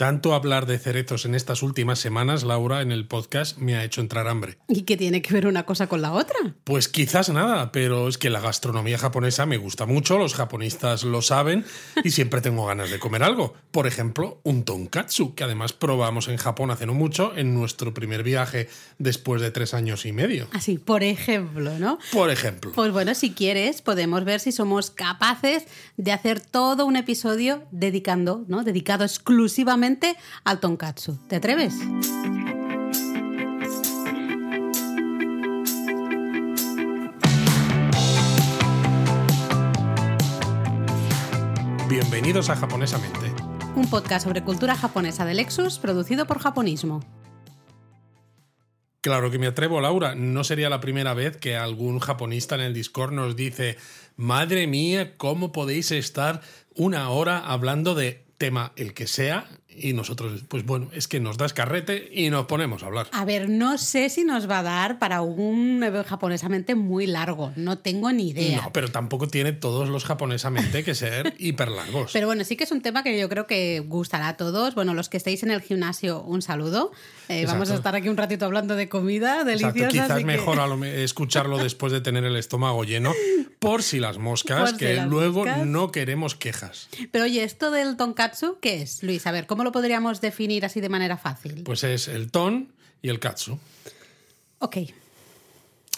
Tanto hablar de cerezos en estas últimas semanas, Laura, en el podcast, me ha hecho entrar hambre. ¿Y qué tiene que ver una cosa con la otra? Pues quizás nada, pero es que la gastronomía japonesa me gusta mucho, los japonistas lo saben y siempre tengo ganas de comer algo. Por ejemplo, un tonkatsu, que además probamos en Japón hace no mucho, en nuestro primer viaje después de tres años y medio. Así, por ejemplo, ¿no? Por ejemplo. Pues bueno, si quieres, podemos ver si somos capaces de hacer todo un episodio dedicando, ¿no? Dedicado exclusivamente al tonkatsu. ¿Te atreves? Bienvenidos a Japonesamente. Un podcast sobre cultura japonesa de Lexus producido por Japonismo. Claro que me atrevo, Laura. No sería la primera vez que algún japonista en el Discord nos dice, madre mía, ¿cómo podéis estar una hora hablando de tema el que sea y nosotros, pues bueno, es que nos das carrete y nos ponemos a hablar. A ver, no sé si nos va a dar para un japonesamente muy largo, no tengo ni idea. No, pero tampoco tiene todos los japonesamente que ser hiper largos. Pero bueno, sí que es un tema que yo creo que gustará a todos. Bueno, los que estéis en el gimnasio, un saludo. Eh, vamos a estar aquí un ratito hablando de comida deliciosa. Quizás mejor escucharlo después de tener el estómago lleno, por si las moscas, que luego no queremos quejas. Pero oye, esto del tonkatsu, ¿qué es, Luis? A ver, ¿cómo lo podríamos definir así de manera fácil? Pues es el ton y el katsu. Ok.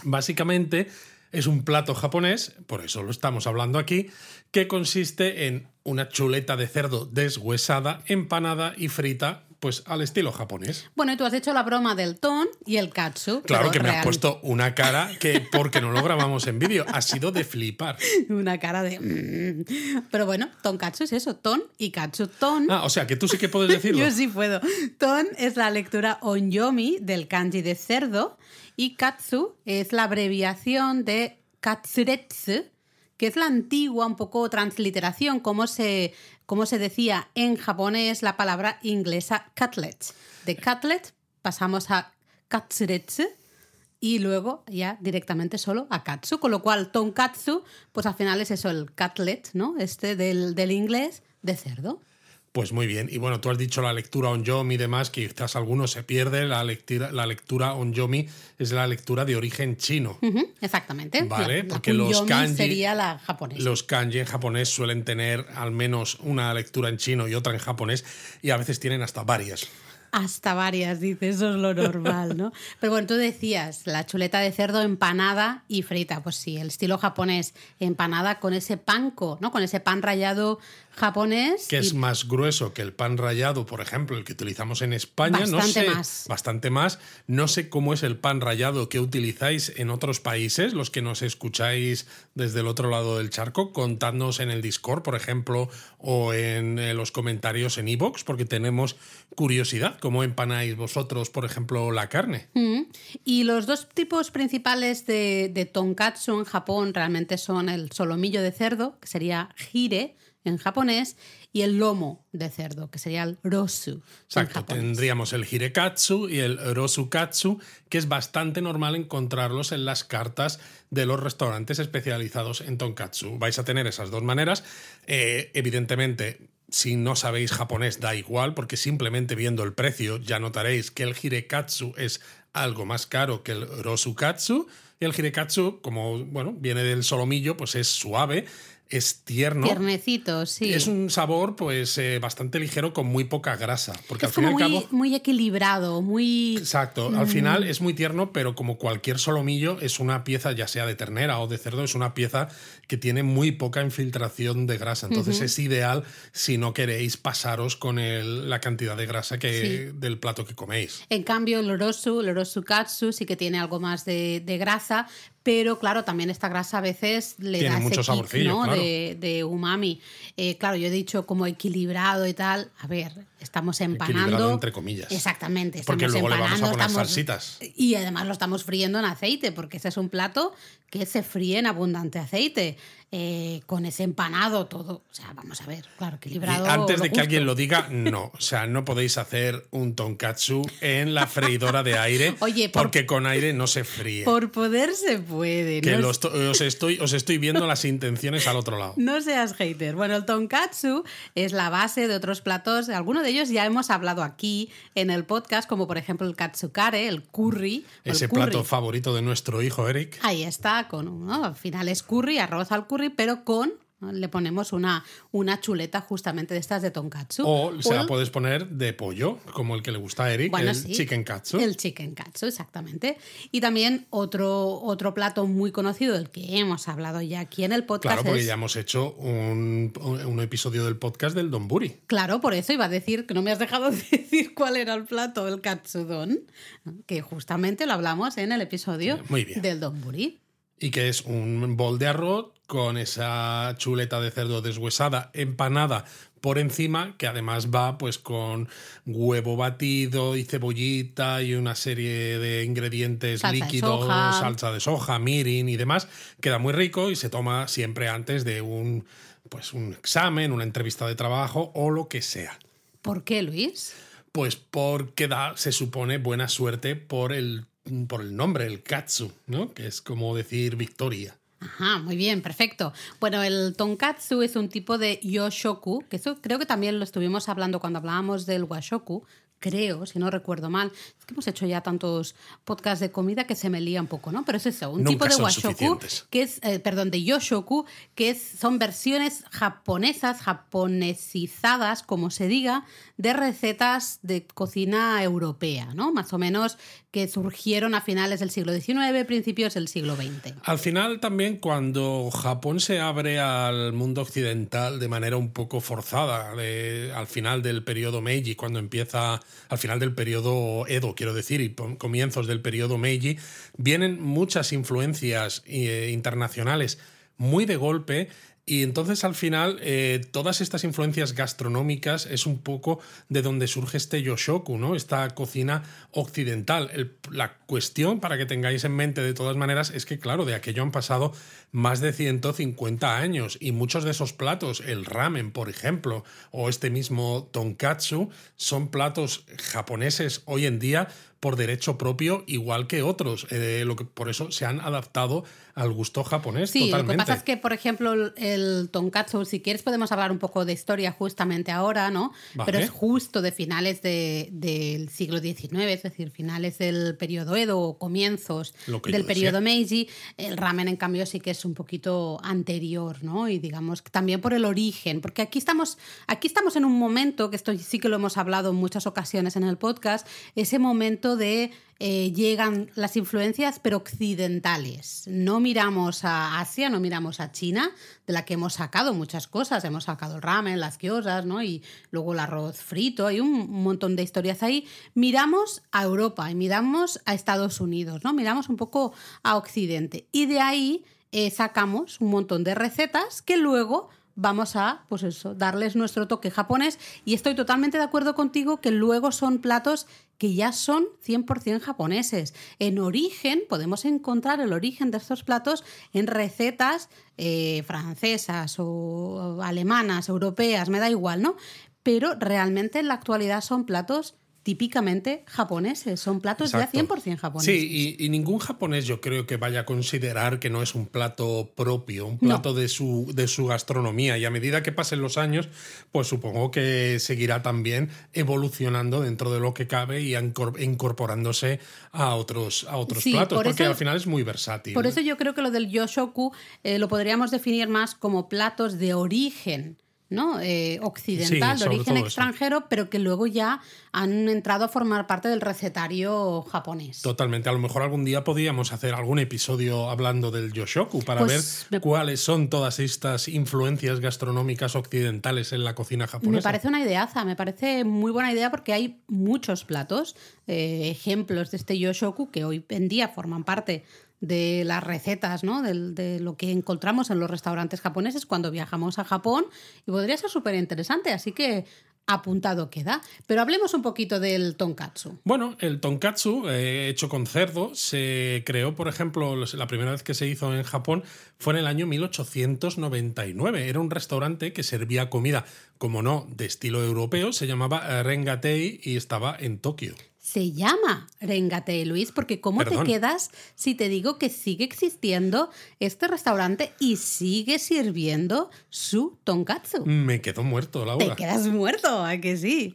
Básicamente es un plato japonés, por eso lo estamos hablando aquí, que consiste en una chuleta de cerdo deshuesada, empanada y frita pues al estilo japonés. Bueno, y tú has hecho la broma del ton y el katsu. Claro que me has puesto una cara que, porque no lo grabamos en vídeo, ha sido de flipar. Una cara de... Mm". Pero bueno, tonkatsu es eso, ton y katsu. Ton... Ah, o sea, que tú sí que puedes decirlo. Yo sí puedo. Ton es la lectura onyomi del kanji de cerdo y katsu es la abreviación de katsuretsu, que es la antigua un poco transliteración, como se, como se decía en japonés la palabra inglesa cutlet. De cutlet pasamos a katsuretsu y luego ya directamente solo a katsu, con lo cual tonkatsu, pues al final es eso, el cutlet, ¿no? Este del, del inglés de cerdo. Pues muy bien. Y bueno, tú has dicho la lectura onyomi y demás, que quizás algunos se pierde. La lectura, la lectura onyomi es la lectura de origen chino. exactamente. Vale, porque los kanji. sería la japonesa. Los kanji en japonés suelen tener al menos una lectura en chino y otra en japonés, y a veces tienen hasta varias. Hasta varias, dice, eso es lo normal, ¿no? Pero bueno, tú decías, la chuleta de cerdo empanada y frita. Pues sí, el estilo japonés, empanada con ese panko, ¿no? Con ese pan rallado japonés. Que es más grueso que el pan rallado, por ejemplo, el que utilizamos en España. Bastante no más. Bastante más. No sé cómo es el pan rallado que utilizáis en otros países, los que nos escucháis desde el otro lado del charco. Contadnos en el Discord, por ejemplo, o en eh, los comentarios en iVoox, porque tenemos curiosidad. ¿Cómo empanáis vosotros, por ejemplo, la carne? Mm. Y los dos tipos principales de, de tonkatsu en Japón realmente son el solomillo de cerdo, que sería hire, en japonés y el lomo de cerdo, que sería el rosu. Exacto, tendríamos el hirekatsu y el rosukatsu, que es bastante normal encontrarlos en las cartas de los restaurantes especializados en tonkatsu. Vais a tener esas dos maneras. Eh, evidentemente, si no sabéis japonés, da igual, porque simplemente viendo el precio ya notaréis que el hirekatsu es algo más caro que el rosukatsu. Y el hirekatsu, como bueno, viene del solomillo, pues es suave es tierno. Tiernecito, sí. Es un sabor pues eh, bastante ligero con muy poca grasa. Porque es al fin muy, cabo. Muy equilibrado, muy. Exacto. Al final es muy tierno, pero como cualquier solomillo, es una pieza, ya sea de ternera o de cerdo, es una pieza que tiene muy poca infiltración de grasa. Entonces es ideal si no queréis pasaros con el, la cantidad de grasa que, del plato que coméis. En cambio, el orosu, el orosu katsu, sí que tiene algo más de, de grasa, pero claro, también esta grasa a veces le Tiene da mucho ese kick, saborcillo, ¿no? claro. de, de umami. Eh, claro, yo he dicho como equilibrado y tal. A ver, estamos empanando. Equilibrado entre comillas. Exactamente. Porque estamos luego le vamos a poner estamos- salsitas. Y además lo estamos friendo en aceite, porque ese es un plato que se fríe en abundante aceite. Eh, con ese empanado todo. O sea, vamos a ver, claro, equilibrado. Y antes de que alguien lo diga, no. O sea, no podéis hacer un tonkatsu en la freidora de aire Oye, por- porque con aire no se fríe. Por poder se puede. que no lo es- esto- os, estoy, os estoy viendo las intenciones al otro lado. No seas hater. Bueno, el tonkatsu es la base de otros platos. Algunos de ellos ya hemos hablado aquí en el podcast, como por ejemplo el katsukare, el curry. o el Ese curry. plato favorito de nuestro hijo Eric. Ahí está, con ¿no? al final es curry, arroz al curry, pero con le ponemos una, una chuleta justamente de estas de tonkatsu. O se la puedes poner de pollo, como el que le gusta a Eric, Bueno, el sí. chicken katsu. El chicken katsu, exactamente. Y también otro, otro plato muy conocido del que hemos hablado ya aquí en el podcast. Claro, porque es- ya hemos hecho un, un episodio del podcast del Donburi. Claro, por eso iba a decir que no me has dejado de decir cuál era el plato, el katsudon, que justamente lo hablamos en el episodio Muy bien. del donburi. Y que es un bol de arroz con esa chuleta de cerdo deshuesada, empanada por encima, que además va pues con huevo batido y cebollita y una serie de ingredientes Salsa de líquidos, soja. salsa de soja, mirin y demás. Queda muy rico y se toma siempre antes de un pues un examen, una entrevista de trabajo o lo que sea. ¿Por qué, Luis? Pues porque da, se supone, buena suerte por el, por el nombre, el Katsu, ¿no? Que es como decir victoria. Ajá, muy bien, perfecto. Bueno, el tonkatsu es un tipo de yoshoku, que eso creo que también lo estuvimos hablando cuando hablábamos del washoku, creo, si no recuerdo mal. Es que hemos hecho ya tantos podcasts de comida que se me lía un poco, ¿no? Pero es eso, un Nunca tipo de washoku, que es, eh, perdón, de yoshoku, que es, son versiones japonesas, japonesizadas, como se diga, de recetas de cocina europea, ¿no? Más o menos que surgieron a finales del siglo XIX, principios del siglo XX. Al final también cuando Japón se abre al mundo occidental de manera un poco forzada, al final del periodo Meiji, cuando empieza, al final del periodo Edo, quiero decir, y comienzos del periodo Meiji, vienen muchas influencias eh, internacionales muy de golpe. Y entonces al final eh, todas estas influencias gastronómicas es un poco de donde surge este yoshoku, ¿no? Esta cocina occidental. La cuestión, para que tengáis en mente de todas maneras, es que claro, de aquello han pasado más de 150 años y muchos de esos platos, el ramen, por ejemplo, o este mismo tonkatsu, son platos japoneses hoy en día por derecho propio, igual que otros. Eh, lo que, por eso se han adaptado al gusto japonés Sí, totalmente. lo que pasa es que, por ejemplo, el, tonkatsu, si quieres podemos hablar un poco de historia justamente ahora, ¿no? Vale. Pero es justo de finales de- del siglo XIX, es decir, finales del periodo Edo o comienzos del periodo. Meiji. El ramen, en cambio, sí que es un poquito anterior, ¿no? Y digamos también por el origen, porque aquí estamos, aquí estamos en un momento, que esto sí que lo hemos hablado en muchas ocasiones en el podcast, ese momento de eh, llegan las influencias, pero occidentales. No miramos a Asia, no miramos a China, de la que hemos sacado muchas cosas. Hemos sacado el ramen, las gyozas, ¿no? Y luego el arroz frito, hay un montón de historias ahí. Miramos a Europa y miramos a Estados Unidos, ¿no? Miramos un poco a Occidente. Y de ahí eh, sacamos un montón de recetas que luego vamos a, pues eso, darles nuestro toque japonés. Y estoy totalmente de acuerdo contigo que luego son platos que ya son 100% japoneses. En origen, podemos encontrar el origen de estos platos en recetas eh, francesas o alemanas, europeas, me da igual, ¿no? Pero realmente en la actualidad son platos típicamente japoneses, son platos Exacto. ya 100% japoneses. Sí, y, y ningún japonés yo creo que vaya a considerar que no es un plato propio, un plato de, su, de su gastronomía. Y a medida que pasen los años, pues supongo que seguirá también evolucionando dentro de lo que cabe y incorporándose a otros, a otros Sí, platos, por porque eso- al final es muy versátil. Por eso yo creo que lo del yoshoku eh, lo podríamos definir más como platos de origen. ¿No? Eh, occidental, Sí, de origen eso. extranjero, pero que luego ya han entrado a formar parte del recetario japonés. Totalmente. A lo mejor algún día podríamos hacer algún episodio hablando del Yoshoku para Pues me- ver cuáles son todas estas influencias gastronómicas occidentales en la cocina japonesa. Me parece una ideaza, me parece muy buena idea porque hay muchos platos, eh, ejemplos de este yoshoku que hoy en día forman parte de las recetas, ¿no? Del- de, lo que encontramos en los restaurantes japoneses cuando viajamos a Japón y podría ser súper interesante. Así que apuntado queda. Pero hablemos un poquito del tonkatsu. Bueno, el tonkatsu, eh, hecho con cerdo, se creó, por ejemplo, la primera vez que se hizo en Japón fue en el año 1899. Era un restaurante que servía comida, como no, de estilo europeo, se llamaba Rengatei y estaba en Tokio se llama Rengate Luis, porque ¿cómo te quedas si te digo que sigue existiendo este restaurante y sigue sirviendo su tonkatsu? Me quedo muerto, Laura. Te quedas muerto, ¿a que sí?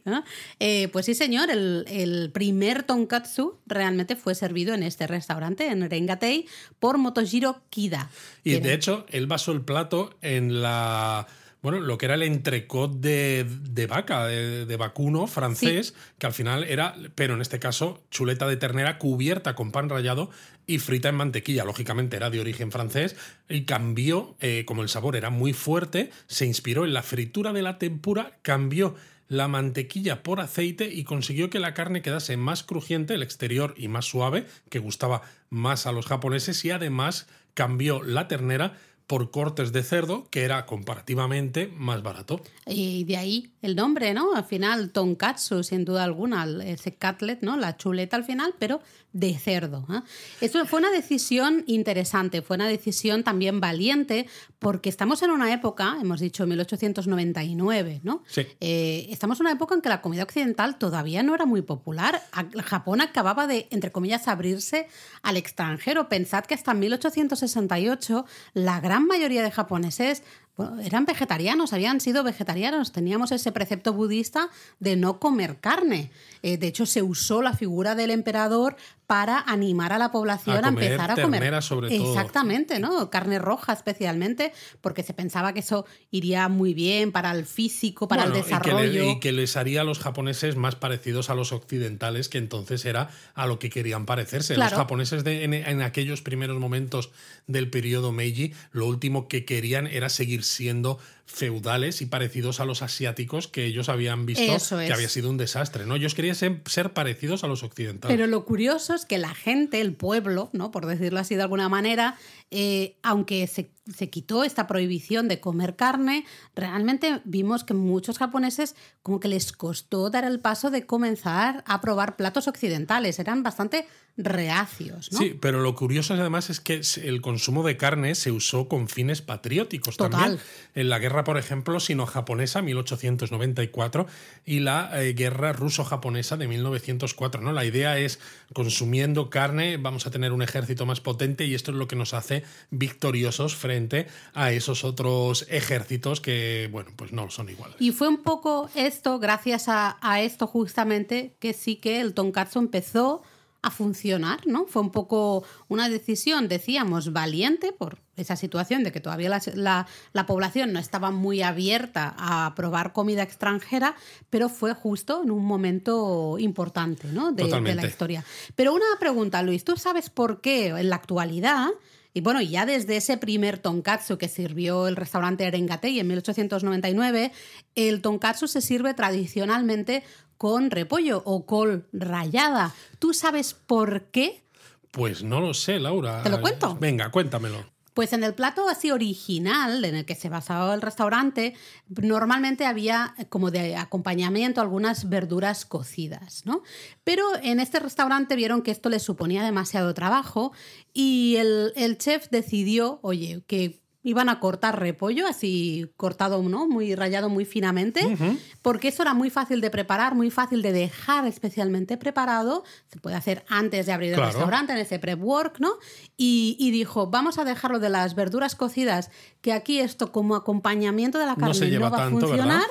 Eh, pues sí, señor, el, primer tonkatsu realmente fue servido en este restaurante, en Rengatei, por Motojiro Kida. Y de hecho, él basó el plato en la bueno, lo que era el entrecot de, vaca, de, vacuno francés, que al final era, pero en este caso, chuleta de ternera cubierta con pan rallado y frita en mantequilla. Lógicamente era de origen francés y cambió, eh, como el sabor era muy fuerte, se inspiró en la fritura de la tempura, cambió la mantequilla por aceite y consiguió que la carne quedase más crujiente, el exterior y más suave, que gustaba más a los japoneses y además cambió la ternera por cortes de cerdo, que era comparativamente más barato. Y de ahí el nombre, ¿no? Al final, tonkatsu, sin duda alguna, ese cutlet, ¿no? La chuleta al final, pero de cerdo. ¿eh? Eso fue una decisión interesante, fue una decisión también valiente, porque estamos en una época, hemos dicho 1899, ¿no? Sí. Eh, estamos en una época en que la comida occidental todavía no era muy popular. Japón acababa de, entre comillas, abrirse al extranjero. Pensad que hasta 1868 la gran mayoría de japoneses eran vegetarianos, habían sido vegetarianos, teníamos ese precepto budista de no comer carne. Eh, de hecho, se usó la figura del emperador para animar a la población a, empezar a comer. Sobre todo. Exactamente, ¿no? Carne roja especialmente, porque se pensaba que eso iría muy bien para el físico, para el desarrollo. Y que, les haría a los japoneses más parecidos a los occidentales, que entonces era a lo que querían parecerse. Los japoneses de, en, en aquellos primeros momentos del periodo Meiji, lo último que querían era seguir siendo feudales y parecidos a los asiáticos que ellos habían visto que había sido un desastre, ¿no? Ellos querían ser, parecidos a los occidentales. Pero lo curioso es que la gente, el pueblo, ¿no? Por decirlo así de alguna manera, eh, aunque se, quitó esta prohibición de comer carne, realmente vimos que muchos japoneses como que les costó dar el paso de comenzar a probar platos occidentales. Eran bastante reacios. ¿no? Sí, pero lo curioso además es que el consumo de carne se usó con fines patrióticos también. En la guerra, por ejemplo, sino-japonesa, 1894, y la eh, guerra ruso-japonesa de 1904. ¿no? La idea es, consumiendo carne, vamos a tener un ejército más potente y esto es lo que nos hace victoriosos frente a esos otros ejércitos que, bueno, pues no son iguales. Y fue un poco esto, gracias a, a esto justamente, que sí que el tonkatsu empezó a funcionar, ¿no? Fue un poco una decisión, decíamos, valiente por esa situación de que todavía la, la, población no estaba muy abierta a probar comida extranjera, pero fue justo en un momento importante ¿no? de, de la historia. Pero una pregunta, Luis, ¿tú sabes por qué en la actualidad y bueno, ya desde ese primer tonkatsu que sirvió el restaurante Arengatei en 1899, el tonkatsu se sirve tradicionalmente con repollo o col rallada. ¿Tú sabes por qué? Pues no lo sé, Laura. ¿Te lo cuento? Venga, cuéntamelo. Pues en el plato así original en el que se basaba el restaurante, normalmente había como de acompañamiento algunas verduras cocidas, ¿no? Pero en este restaurante vieron que esto les suponía demasiado trabajo y el, el chef decidió, oye, que iban a cortar repollo, así cortado, ¿no? Muy rayado muy finamente, porque eso era muy fácil de preparar, muy fácil de dejar especialmente preparado. Se puede hacer antes de abrir el restaurante, en ese prep work, ¿no? Y, dijo, vamos a dejarlo de las verduras cocidas, que aquí esto como acompañamiento de la carne no, va a funcionar.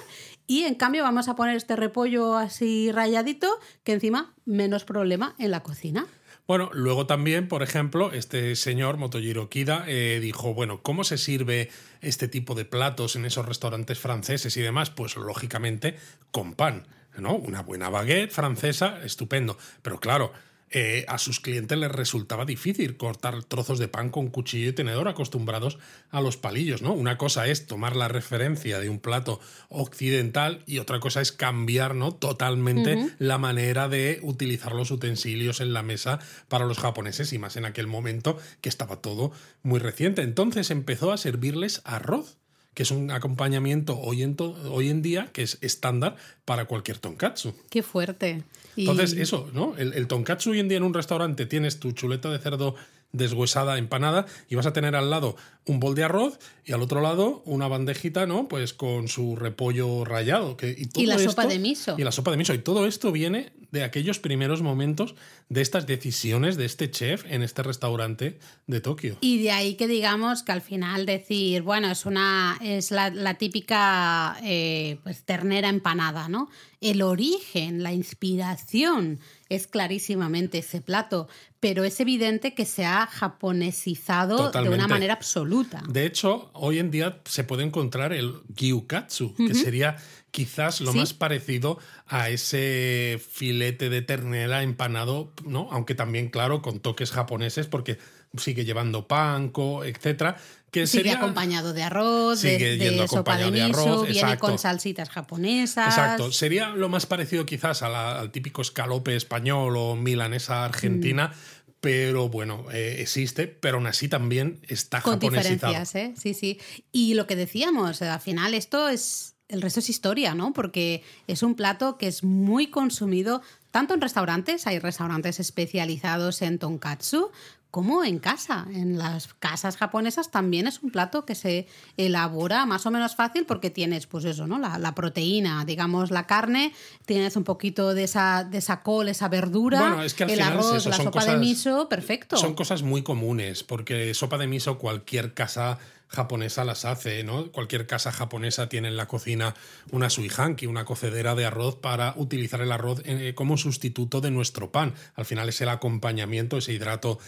Y en cambio vamos a poner este repollo así rayadito, que encima menos problema en la cocina. Bueno, luego también, por ejemplo, este señor Motojiro Kida eh, dijo, bueno, ¿cómo se sirve este tipo de platos en esos restaurantes franceses y demás? Pues lógicamente con pan, ¿no? Una buena baguette francesa, estupendo. Pero claro, eh, a sus clientes les resultaba difícil cortar trozos de pan con cuchillo y tenedor acostumbrados a los palillos, ¿no? Una cosa es tomar la referencia de un plato occidental y otra cosa es cambiar, ¿no? Totalmente la manera de utilizar los utensilios en la mesa para los japoneses y más en aquel momento que estaba todo muy reciente. Entonces empezó a servirles arroz que es un acompañamiento hoy en, hoy en día que es estándar para cualquier tonkatsu. Qué fuerte. Y- Entonces, eso, ¿no? El, el tonkatsu hoy en día en un restaurante tienes tu chuleta de cerdo deshuesada, empanada, y vas a tener al lado un bol de arroz y al otro lado una bandejita, ¿no? Pues con su repollo rallado. Que, y, todo la sopa de miso. Y la sopa de miso. Y todo esto viene de aquellos primeros momentos de estas decisiones de este chef en este restaurante de Tokio. Y de ahí que digamos que al final decir, bueno, es una es la, la típica eh, pues, ternera empanada, ¿no? El origen, la inspiración es clarísimamente ese plato, pero es evidente que se ha japonesizado de una manera absoluta. De hecho, hoy en día se puede encontrar el gyukatsu, que sería quizás lo Sí. más parecido a ese filete de ternera empanado, ¿no? Aunque también, claro, con toques japoneses, porque sigue llevando panko, etcétera. Que Sigue sería, acompañado de arroz, Sigue de yendo sopa de miso, arroz, viene exacto. con salsitas japonesas. Exacto. Sería lo más parecido quizás a la- al típico escalope español o milanesa argentina. Mm. Pero bueno, eh, existe, pero aún así también está Con japonesizado. diferencias, ¿eh? Sí, sí. Y lo que decíamos, al final esto es. El resto es historia, ¿no? Porque es un plato que es muy consumido tanto en restaurantes, hay restaurantes especializados en tonkatsu, como en casa. En las casas japonesas también es un plato que se elabora más o menos fácil porque tienes, pues eso, ¿no? La, la proteína, digamos, la carne, tienes un poquito de esa, de esa col, esa verdura, Bueno, es que al el es arroz, eso, la son sopa de miso, perfecto. Son cosas muy comunes, porque sopa de miso cualquier casa japonesa las hace, ¿no? Cualquier casa japonesa tiene en la cocina una suihanki, una cocedera de arroz para utilizar el arroz eh, como sustituto de nuestro pan. Al final es el acompañamiento, ese hidrato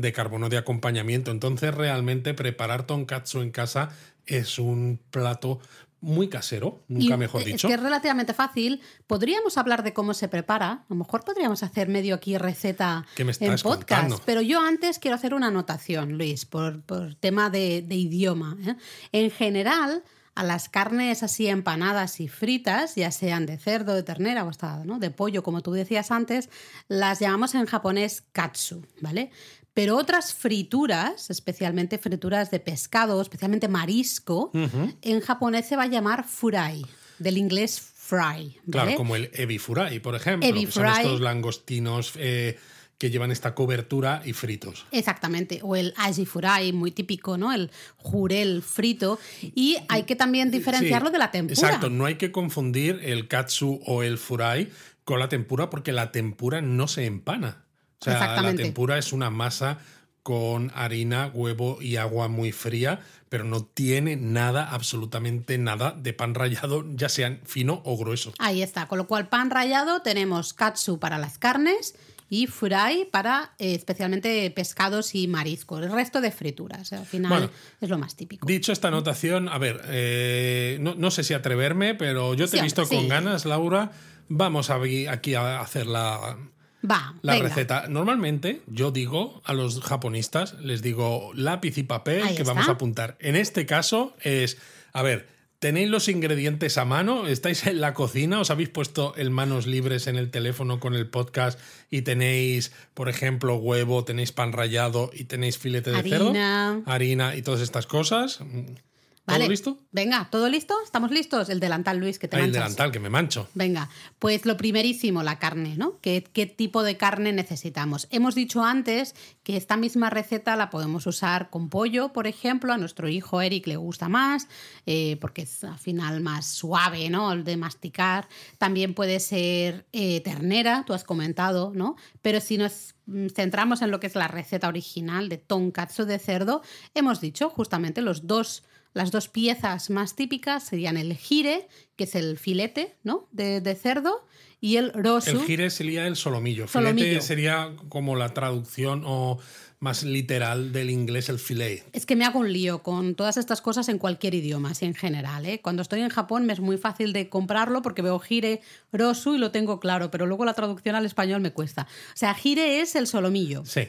de carbono de acompañamiento. Entonces realmente preparar tonkatsu en casa es un plato muy casero, nunca Y mejor es dicho. que es relativamente fácil. Podríamos hablar de cómo se prepara. A lo mejor podríamos hacer medio aquí receta ¿Qué me en podcast. contando? Pero yo antes quiero hacer una anotación, Luis, por, por tema de, de idioma. ¿eh? En general, a las carnes así empanadas y fritas, ya sean de cerdo, de ternera o hasta ¿no? de pollo, como tú decías antes, las llamamos en japonés katsu, ¿vale? Pero otras frituras, especialmente frituras de pescado, especialmente marisco, en japonés se va a llamar furai, del inglés fry. ¿vale? Claro, como el ebi furai, por ejemplo, Ebi que son fry. estos langostinos eh, que llevan esta cobertura y fritos. Exactamente, o el aji furai, muy típico, ¿no? El jurel frito. Y hay que también diferenciarlo Sí, de la tempura. Exacto, no hay que confundir el katsu o el furai con la tempura porque la tempura no se empana. O sea, la tempura es una masa con harina, huevo y agua muy fría, pero no tiene nada, absolutamente nada de pan rallado, ya sean fino o grueso. Ahí está, con lo cual pan rallado tenemos katsu para las carnes y furai para eh, especialmente pescados y mariscos. El resto de frituras, al final Bueno, es lo más típico. Dicho esta anotación, a ver, eh, no, no sé si atreverme, pero yo te Sí, he visto hombre, con sí. ganas, Laura. Vamos a aquí a hacer la, Va, la venga. receta. Normalmente yo digo a los japonistas, les digo lápiz y papel Ahí que está. vamos a apuntar. En este caso es, a ver, ¿tenéis los ingredientes a mano? ¿Estáis en la cocina? ¿Os habéis puesto el manos libres en el teléfono con el podcast y tenéis, por ejemplo, huevo, tenéis pan rallado y tenéis filete de cerdo? Harina. Harina y todas estas cosas. ¿Todo listo? Venga, ¿todo listo? ¿Estamos listos? El delantal, Luis, que te el manchas. delantal, que me mancho. Venga, pues lo primerísimo, la carne, ¿no? ¿Qué, qué tipo de carne necesitamos? Hemos dicho antes que esta misma receta la podemos usar con pollo, por ejemplo. A nuestro hijo Eric le gusta más, eh, porque es al final más suave, ¿no? El de masticar. También puede ser eh, ternera, tú has comentado, ¿no? Pero si nos mm, centramos en lo que es la receta original de tonkatsu de cerdo, hemos dicho justamente los dos las dos piezas más típicas serían el gire, que es el filete ¿no? de, de cerdo, y el rosu. El gire sería el solomillo. Solomillo. Filete sería como la traducción o más literal del inglés el filet. Es que me hago un lío con todas estas cosas en cualquier idioma, así en general. ¿eh? Cuando estoy en Japón me es muy fácil de comprarlo porque veo gire, rosu y lo tengo claro, pero luego la traducción al español me cuesta. O sea, gire es el solomillo. Sí.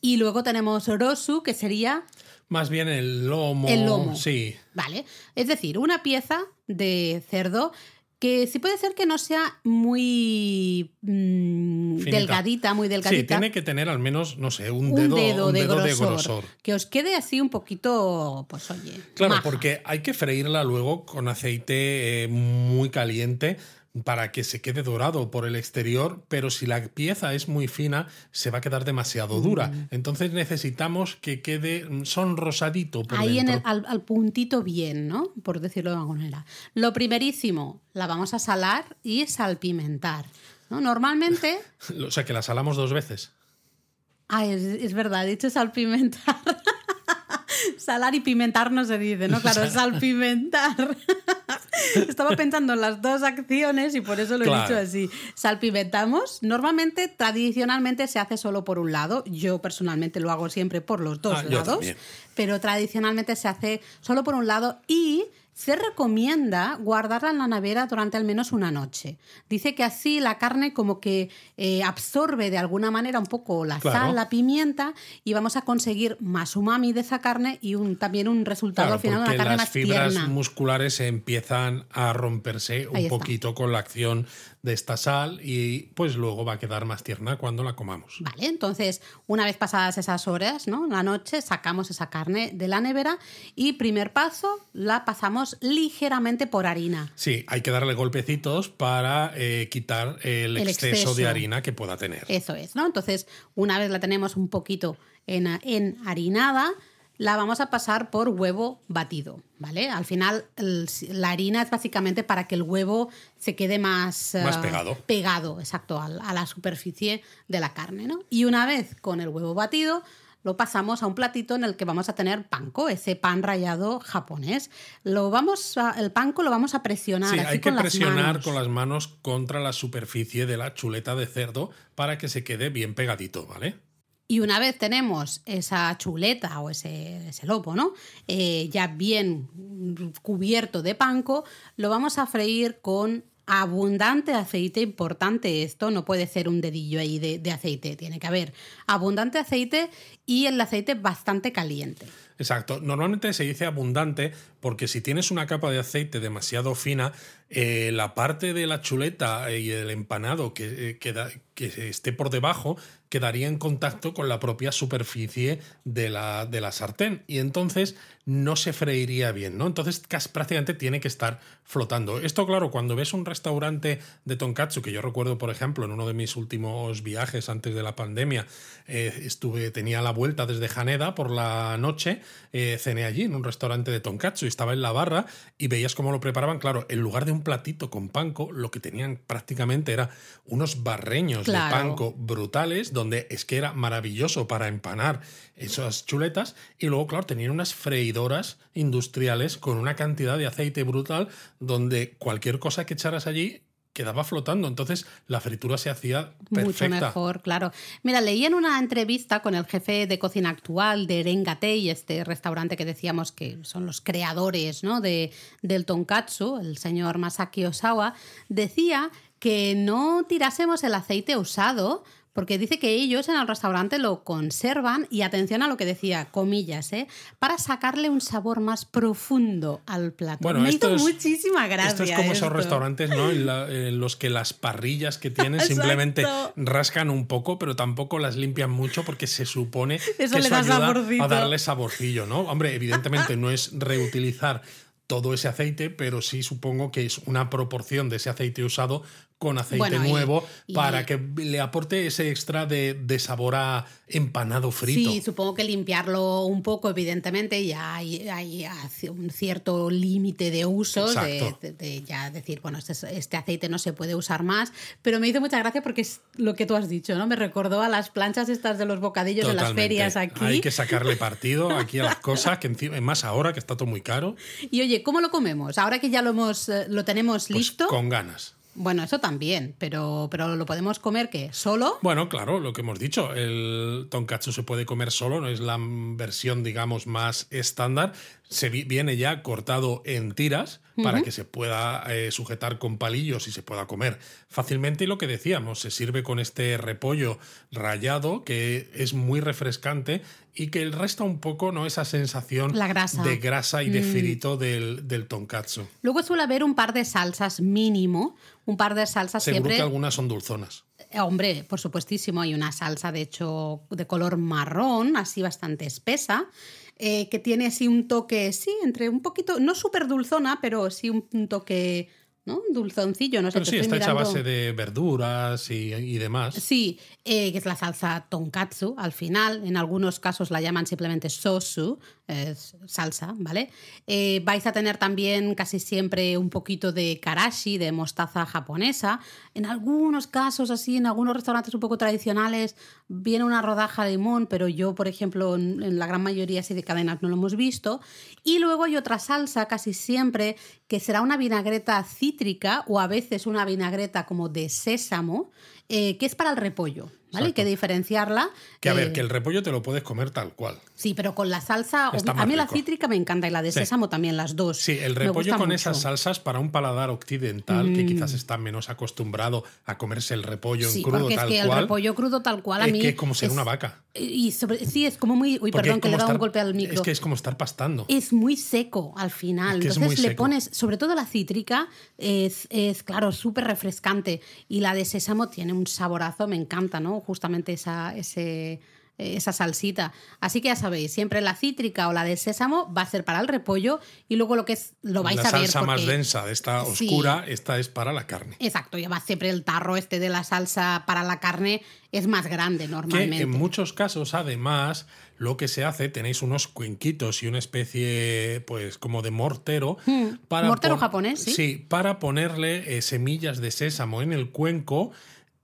Y luego tenemos rosu, que sería Más bien el lomo. El lomo. Sí. Vale. Es decir, una pieza de cerdo que sí puede ser que no sea muy mm, delgadita, muy delgadita. Sí, tiene que tener al menos, no sé, un un dedo, dedo, un de, dedo grosor, de grosor. Que os quede así un poquito, pues oye. Claro, maja. porque hay que freírla luego con aceite eh, muy caliente para que se quede dorado por el exterior, pero si la pieza es muy fina, se va a quedar demasiado dura. Mm. Entonces necesitamos que quede sonrosadito por Ahí en el- al, al puntito bien, ¿no? Por decirlo de alguna manera. Lo primerísimo, la vamos a salar y salpimentar. ¿no? Normalmente, O sea, que la salamos dos veces. ah, es, es verdad, he dicho salpimentar. Salar y pimentar no se dice, ¿no? Claro, salpimentar. Estaba pensando en las dos acciones y por eso lo he dicho así. Salpimentamos. Normalmente, tradicionalmente se hace solo por un lado. Yo personalmente lo hago siempre por los dos Ah, lados. Pero tradicionalmente se hace solo por un lado y se recomienda guardarla en la nevera durante al menos una noche. Dice que así la carne como que eh, absorbe de alguna manera un poco la Claro. sal, la pimienta y vamos a conseguir más umami de esa carne y un, también un resultado Claro, al final, porque una carne las más fibras tierna. musculares empiezan a romperse un poquito con la acción de esta sal y pues luego va a quedar más tierna cuando la comamos. Vale, entonces una vez pasadas esas horas, ¿no? La noche sacamos esa carne de la nevera y primer paso la pasamos ligeramente por harina. Sí, hay que darle golpecitos para eh, quitar el, El exceso, exceso. de harina que pueda tener. Eso es, ¿no? Entonces, una vez la tenemos un poquito en, en harinada, la vamos a pasar por huevo batido, ¿vale? Al final, el- la harina es básicamente para que el huevo se quede más... Más eh, pegado. Pegado, exacto, a, la superficie de la carne, ¿no? Y una vez con el huevo batido, lo pasamos a un platito en el que vamos a tener panko, ese pan rallado japonés. Lo vamos a- el panko lo vamos a presionar. Sí, así hay que con presionar con las manos contra la superficie de la chuleta de cerdo para que se quede bien pegadito, ¿vale? Y una vez tenemos esa chuleta o ese, ese lobo, ¿no? Eh, ya bien cubierto de panko, lo vamos a freír con abundante aceite. Importante esto, no puede ser un dedillo ahí de aceite, tiene que haber abundante aceite y el aceite bastante caliente. Exacto. Normalmente se dice abundante porque si tienes una capa de aceite demasiado fina, eh, la parte de la chuleta y el empanado que, eh, queda- que esté por debajo quedaría en contacto con la propia superficie de la, de la sartén y entonces no se freiría bien, ¿no? Entonces casi prácticamente tiene que estar flotando. Esto, claro, cuando ves un restaurante de tonkatsu, que yo recuerdo, por ejemplo, en uno de mis últimos viajes antes de la pandemia, eh, estuve, tenía la vuelta desde Haneda por la noche, eh, cené allí en un restaurante de tonkatsu estaba en la barra y veías cómo lo preparaban. Claro, en lugar de un platito con panko, lo que tenían prácticamente era unos barreños Claro. de panko brutales, donde es que era maravilloso para empanar esas chuletas. Y luego, claro, tenían unas freidoras industriales con una cantidad de aceite brutal, donde cualquier cosa que echaras allí quedaba flotando. Entonces, la fritura se hacía Mucho perfecta. mejor, claro. Mira, leí en una entrevista con el jefe de cocina actual de Rengatei, este restaurante que decíamos que son los creadores ¿no? de, del tonkatsu, el señor Masaki Osawa, decía que no tirásemos el aceite usado. Porque dice que ellos en el restaurante lo conservan y atención a lo que decía, comillas, ¿eh? para sacarle un sabor más profundo al plato. Bueno, Me hizo es- muchísima gracia. Esto es como esos restaurantes, ¿no? En, la- en los que las parrillas que tienen simplemente rascan un poco, pero tampoco las limpian mucho porque se supone Eso que eso da ayuda saborcito. a darle saborcillo, ¿no? Hombre, evidentemente no es reutilizar todo ese aceite, pero sí supongo que es una proporción de ese aceite usado con aceite Bueno, nuevo y- para que le aporte ese extra de, de sabor a empanado frito. Sí, supongo que limpiarlo un poco, evidentemente, ya hay, hay un cierto límite de usos, de, Exacto. de- de ya decir, bueno, este, este aceite no se puede usar más, pero me hizo mucha gracia porque es lo que tú has dicho, ¿no? Me recordó a las planchas estas de los bocadillos de las Totalmente. ferias aquí. Hay que sacarle partido aquí a las cosas, que encima, más ahora que está todo muy caro, Y oye, ¿cómo lo comemos? Ahora que ya lo hemos, eh, lo tenemos pues listo. con ganas. Bueno, eso también, pero, pero lo podemos comer ¿qué? ¿Solo? Bueno, claro, lo que hemos dicho, el tonkatsu se puede comer solo, no es la versión, digamos, más estándar. Se vi- viene ya cortado en tiras, para que se pueda eh, sujetar con palillos y se pueda comer fácilmente. Y lo que decíamos, se sirve con este repollo rallado que es muy refrescante y que resta un poco ¿no? esa sensación grasa. de grasa y de Mm. frito del, del tonkatsu. Luego suele haber un par de salsas mínimo, un par de salsas Seguro siempre. que algunas son dulzonas. Eh, Hombre, por supuestísimo, hay una salsa de hecho de color marrón, así bastante espesa, eh, que tiene así un toque, sí, entre un poquito, no súper dulzona, pero sí un, un toque, ¿no? Dulzoncillo, no sé. Pero sí, está hecha a base de verduras y, y demás. Sí, eh, que es la salsa tonkatsu al final. En algunos casos la llaman simplemente sosu, salsa, ¿vale? Eh, vais a tener también casi siempre un poquito de karashi, de mostaza japonesa. En algunos casos, así, en algunos restaurantes un poco tradicionales, viene una rodaja de limón, pero yo, por ejemplo, en, en la gran mayoría así de cadenas no lo hemos visto. Y luego hay otra salsa, casi siempre, que será una vinagreta cítrica o a veces una vinagreta como de sésamo, eh, que es para el repollo, ¿vale? Hay que diferenciarla. Que a eh, ver, que el repollo te lo puedes comer tal cual. Sí, pero con la salsa, Está a mí la cítrica me encanta y la de Sí. sésamo también, las dos. Sí, el repollo con mucho. esas salsas para un paladar occidental que Mm. quizás está menos acostumbrado a comerse el repollo Sí, en crudo porque es tal que el cual. repollo crudo tal cual a es mí que es como ser es- una vaca. Y sobre- sí, es como muy... Uy, Porque perdón, es que le he dado un golpe al micro. Es que es como estar pastando. es muy seco al final. Es que es Entonces le pones, sobre todo la cítrica, es, es claro, súper refrescante. Y la de sésamo tiene un saborazo, me encanta, ¿no? Justamente esa, ese, esa salsita. Así que ya sabéis, siempre la cítrica o la de sésamo va a ser para el repollo y luego lo que es, lo vais la a ver. salsa más densa de esta Sí. oscura, esta es para la carne. Exacto, lleva siempre el tarro este de la salsa para la carne, es más grande Que normalmente. en muchos casos, además, lo que se hace, tenéis unos cuenquitos y una especie, pues, como de mortero. mortero pon- japonés, ¿sí? para ponerle eh, semillas de sésamo en el cuenco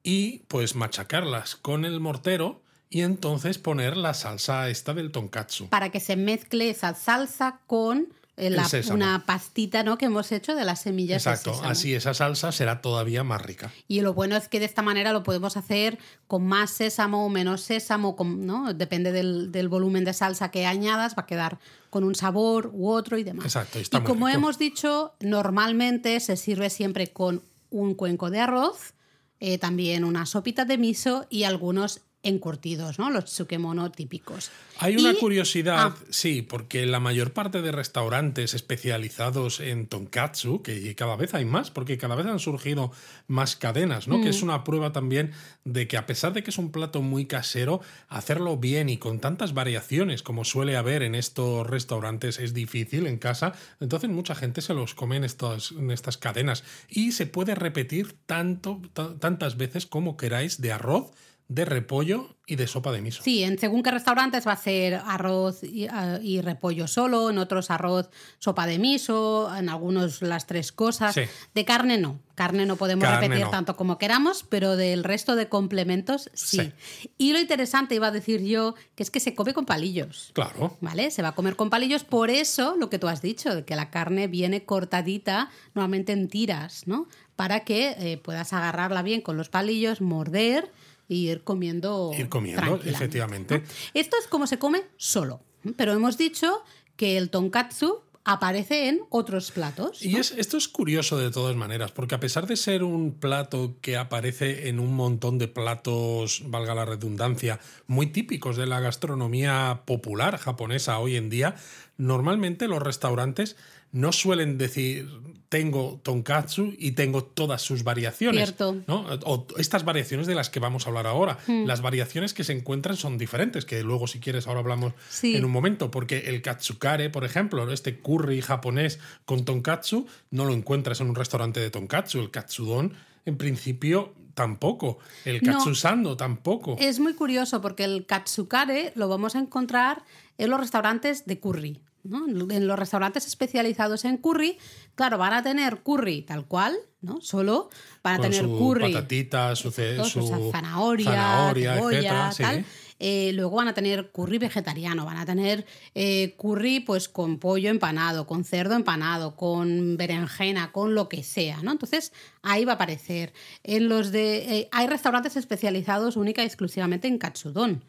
y, pues, machacarlas con el mortero y entonces poner la salsa esta del tonkatsu. para que se mezcle esa salsa con eh, la- una pastita ¿no? que hemos hecho de las semillas de Exacto, sésamo. así esa salsa será todavía más rica. Y lo bueno es que de esta manera lo podemos hacer con más sésamo o menos sésamo, con- ¿no? depende del, del volumen de salsa que añadas, va a quedar con un sabor u otro y demás. Exacto, está y muy como rico. hemos dicho, normalmente se sirve siempre con un cuenco de arroz, eh, también una sopita de miso y algunos encurtidos, ¿no? los tsukemono típicos. Hay una Y- curiosidad, Ah. sí, porque la mayor parte de restaurantes especializados en tonkatsu, que cada vez hay más, porque cada vez han surgido más cadenas, ¿no? Que Mm. es una prueba también de que a pesar de que es un plato muy casero, hacerlo bien y con tantas variaciones como suele haber en estos restaurantes es difícil en casa. Entonces mucha gente se los come en, estos, en estas cadenas y se puede repetir tanto, ta- tantas veces como queráis de arroz, de repollo y de sopa de miso. Sí, en según qué restaurantes va a ser arroz y, ah, y repollo solo, en otros arroz, sopa de miso, en algunos las tres cosas. Sí. De carne no, carne no podemos Carne repetir no. tanto como queramos, pero del resto de complementos sí. Sí. Y lo interesante iba a decir yo, que es que se come con palillos. Claro. ¿Vale? Se va a comer con palillos, por eso lo que tú has dicho, de que la carne viene cortadita, normalmente en tiras, ¿no? Para que eh, puedas agarrarla bien con los palillos, morder y ir comiendo. Ir comiendo, efectivamente. ¿no? Esto es como se come solo, pero hemos dicho que el tonkatsu aparece en otros platos. Y es, esto es curioso de todas maneras, porque a pesar de ser un plato que aparece en un montón de platos, valga la redundancia, muy típicos de la gastronomía popular japonesa hoy en día, normalmente los restaurantes no suelen decir tengo tonkatsu y tengo todas sus variaciones. Cierto. ¿no? O estas variaciones de las que vamos a hablar ahora. Hmm. Las variaciones que se encuentran son diferentes, que luego si quieres ahora hablamos Sí. en un momento, porque el katsukare, por ejemplo, este curry japonés con tonkatsu, no lo encuentras en un restaurante de tonkatsu. El katsudon, en principio, tampoco. El No. katsusando, tampoco. Es muy curioso porque el katsukare lo vamos a encontrar en los restaurantes de curry. ¿No? En los restaurantes especializados en curry, claro, van a tener curry tal cual, ¿no? Solo van a con tener su curry. patatita, su, Exacto, su zanahoria, zanahoria, cebolla, etcétera, sí. tal. Eh, luego van a tener curry vegetariano, van a tener eh, curry pues con pollo empanado, con cerdo empanado, con berenjena, con lo que sea, ¿no? Entonces ahí va a aparecer. En los de eh, hay restaurantes especializados única y exclusivamente en katsudon,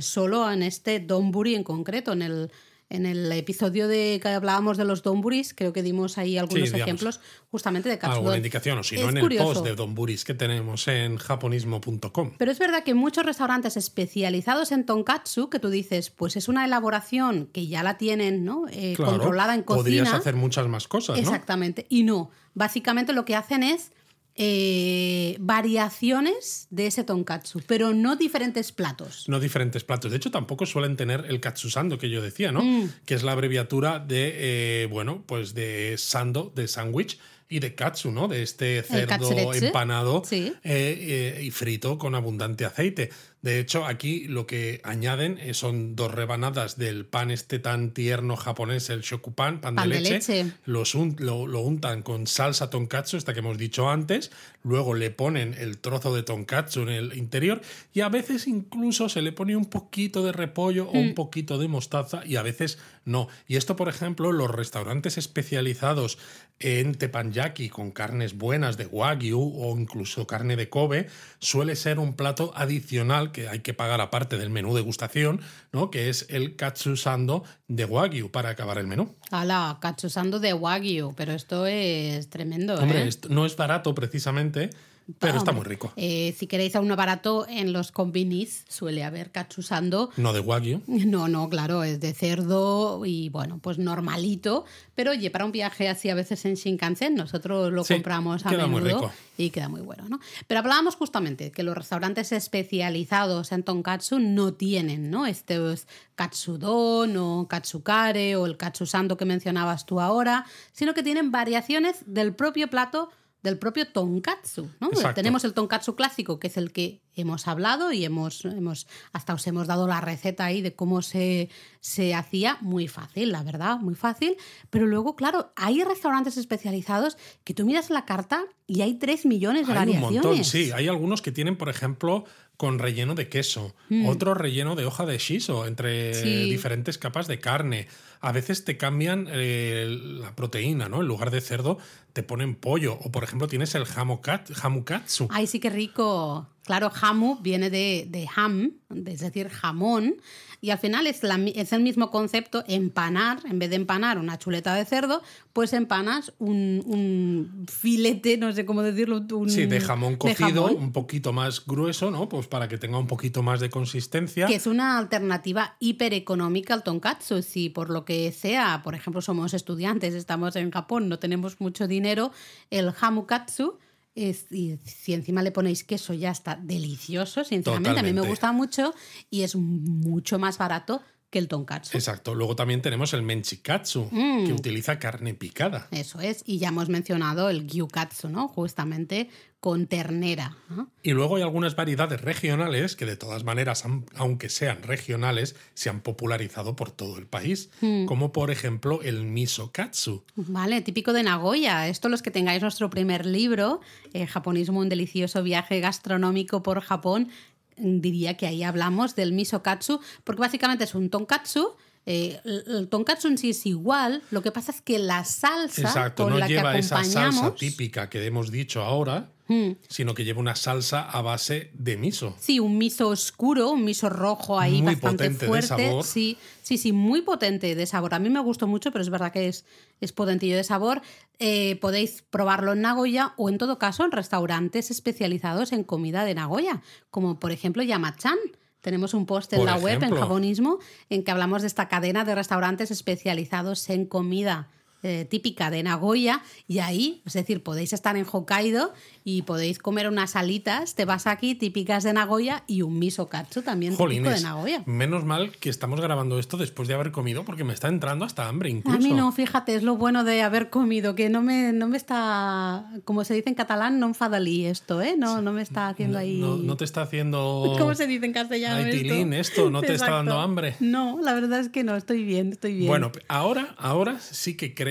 solo en este donburi en concreto, en el En el episodio de que hablábamos de los donburis, creo que dimos ahí algunos Sí, ejemplos justamente de katsudon. Alguna indicación, o si no, en curioso. el post de Don Buris que tenemos en japonismo.com. Pero es verdad que muchos restaurantes especializados en tonkatsu, que tú dices, pues es una elaboración que ya la tienen ¿no? Eh, Claro, controlada en cocina. Podrías hacer muchas más cosas, ¿no? Exactamente. Y no, básicamente lo que hacen es eh, variaciones de ese tonkatsu, pero no diferentes platos. No diferentes platos. De hecho, tampoco suelen tener el katsusando que yo decía, ¿no? Mm. Que es la abreviatura de, eh, bueno, pues de sando, de sándwich, y de katsu, ¿no? De este cerdo empanado Sí. eh, eh, y frito con abundante aceite. De hecho, aquí lo que añaden eh, son dos rebanadas del pan este tan tierno japonés, el shokupan, pan, Pan de de leche. leche. Los un- lo, lo untan con salsa tonkatsu, esta que hemos dicho antes. Luego le ponen el trozo de tonkatsu en el interior y a veces incluso se le pone un poquito de repollo o un poquito de mostaza y a veces no. Y esto, por ejemplo, los restaurantes especializados en teppanyaki con carnes buenas de wagyu o incluso carne de Kobe suele ser un plato adicional que hay que pagar aparte del menú degustación, ¿no? Que es el katsusando de wagyu para acabar el menú. Ala, katsusando de wagyu, pero esto es tremendo, Hombre, ¿eh? esto no es barato precisamente, pero está muy rico. eh, si queréis a uno barato, en los combinis suele haber katsusando. No de wagyu. No, no, claro, es de cerdo y bueno, pues normalito. Pero oye, para un viaje así a veces en Shinkansen, nosotros lo Sí, compramos a queda muy menudo rico. y queda muy bueno, ¿no? Pero hablábamos justamente que los restaurantes especializados en tonkatsu no tienen, ¿no? Este es katsudon o katsukare o el katsusando que mencionabas tú ahora, sino que tienen variaciones del propio plato del propio tonkatsu, ¿no? Tenemos el tonkatsu clásico, que es el que hemos hablado y hemos, hemos hasta os hemos dado la receta ahí de cómo se, se hacía. Muy fácil, la verdad, muy fácil. Pero luego, claro, hay restaurantes especializados que tú miras la carta y hay 3 millones de Hay un variaciones. montón, sí. Hay algunos que tienen, por ejemplo, con relleno de queso, otro relleno de hoja de shiso, entre Mm. Sí. diferentes capas de carne. A veces te cambian eh, la proteína, ¿no? En lugar de cerdo, te ponen pollo. O, por ejemplo, tienes el hamukat, hamukatsu. Ay, sí, qué rico. Claro, hamu viene de, de ham, es decir, jamón, y al final es, la es el mismo concepto, empanar, en vez de empanar una chuleta de cerdo, pues empanas un, un filete, no sé cómo decirlo. Un, Sí, de jamón cocido, jamón, un poquito más grueso, ¿no? Pues para que tenga un poquito más de consistencia. que es una alternativa hipereconómica al tonkatsu. Si por lo que sea, por ejemplo, somos estudiantes, estamos en Japón, no tenemos mucho dinero, el hamukatsu, es- y si encima le ponéis queso ya está delicioso, sinceramente. A mí me gusta mucho y es mucho más barato que el tonkatsu. Exacto. Luego también tenemos el menchikatsu, Mm. que utiliza carne picada. Eso es. Y ya hemos mencionado el gyukatsu, ¿no? Justamente con ternera. ¿no? Y luego hay algunas variedades regionales que de todas maneras, aunque sean regionales, se han popularizado por todo el país, Hmm. como por ejemplo el miso katsu. Vale, típico de Nagoya. Esto los que tengáis nuestro primer libro, eh, Japonismo, un delicioso viaje gastronómico por Japón, diría que ahí hablamos del miso katsu, porque básicamente es un tonkatsu. eh, el, tonkatsu en sí es igual, lo que pasa es que la salsa Exacto, con no la lleva que esa acompañamos salsa típica que hemos dicho ahora, Hmm. sino que lleva una salsa a base de miso. Sí, un miso oscuro, un miso rojo ahí Muy bastante potente de fuerte. sabor. Sí, sí, sí, muy potente de sabor. A mí me gustó mucho, pero es verdad que es, es potentillo de sabor. Eh, podéis probarlo en Nagoya o en todo caso en restaurantes especializados en comida de Nagoya, como por ejemplo Yamachan. Tenemos un post en Por la web, en. Japonismo, en que hablamos de esta cadena de restaurantes especializados en comida eh, típica de Nagoya y ahí, es decir, podéis estar en Hokkaido y podéis comer unas alitas te vas aquí típicas de Nagoya y un miso katsu también típico de Jolines, Nagoya. menos mal que estamos grabando esto después de haber comido porque me está entrando hasta hambre incluso. A mí no, fíjate, es lo bueno de haber comido, que no me, no me está, como se dice en catalán, no enfadalí esto, ¿eh? No, no me está haciendo ahí... No, no te está haciendo... ¿Cómo se dice en castellano Ay, esto? esto, ¿no te está Exacto. dando hambre? No, la verdad es que no, estoy bien, estoy bien. Bueno, ahora, ahora sí que creo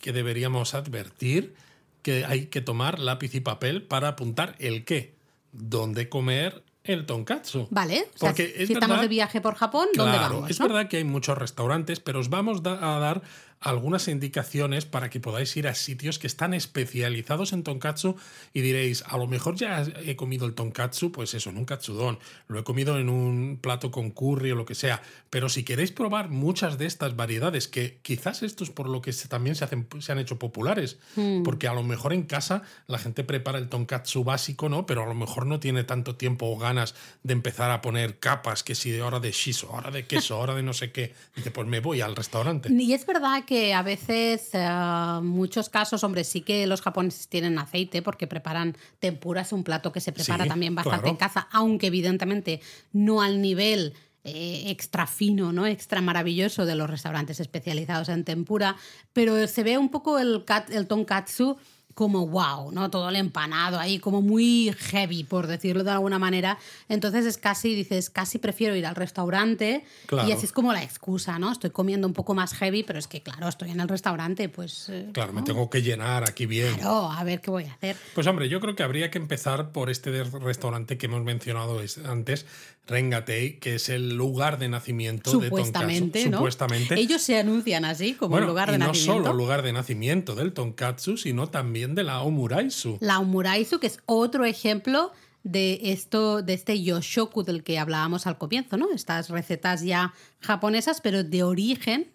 que deberíamos advertir que hay que tomar lápiz y papel para apuntar el qué, dónde comer el tonkatsu. Vale, o sea, Porque si es estamos de viaje por Japón, ¿dónde Claro, vamos? es no? verdad que hay muchos restaurantes, pero os vamos a dar algunas indicaciones para que podáis ir a sitios que están especializados en tonkatsu y diréis, a lo mejor ya he comido el tonkatsu, pues eso, en un katsudon, lo he comido en un plato con curry o lo que sea, pero si queréis probar muchas de estas variedades, que quizás esto es por lo que también se, hacen, se han hecho populares, Mm. porque a lo mejor en casa la gente prepara el tonkatsu básico, ¿no? Pero a lo mejor no tiene tanto tiempo o ganas de empezar a poner capas, que si de ahora de shiso, ahora de queso, ahora de no sé qué. Dice, pues me voy al restaurante. Y es verdad que a veces, en muchos casos, hombre, sí que los japoneses tienen aceite porque preparan tempura, es un plato que se prepara Sí, también bastante claro. en casa, aunque evidentemente no al nivel eh, extra fino, ¿no? Extra maravilloso de los restaurantes especializados en tempura, pero se ve un poco el, kat- el tonkatsu como wow, ¿no? Todo el empanado ahí, como muy heavy, por decirlo de alguna manera. Entonces es casi, dices, casi prefiero ir al restaurante Claro. y así es como la excusa, ¿no? Estoy comiendo un poco más heavy, pero es que, claro, estoy en el restaurante, pues. eh, Claro, me tengo que llenar aquí bien. claro, a ver qué voy a hacer. Pues hombre, yo creo que habría que empezar por este restaurante que hemos mencionado es- antes, Rengatei, que es el lugar de nacimiento Supuestamente, de Tonkatsu. ¿no? Supuestamente. Ellos se anuncian así, como bueno, un lugar de y no nacimiento. solo lugar de nacimiento del Tonkatsu, sino también de la Omuraisu. La omuraisu, que es otro ejemplo de esto, de este yoshoku del que hablábamos al comienzo, ¿no? Estas recetas ya japonesas, pero de origen,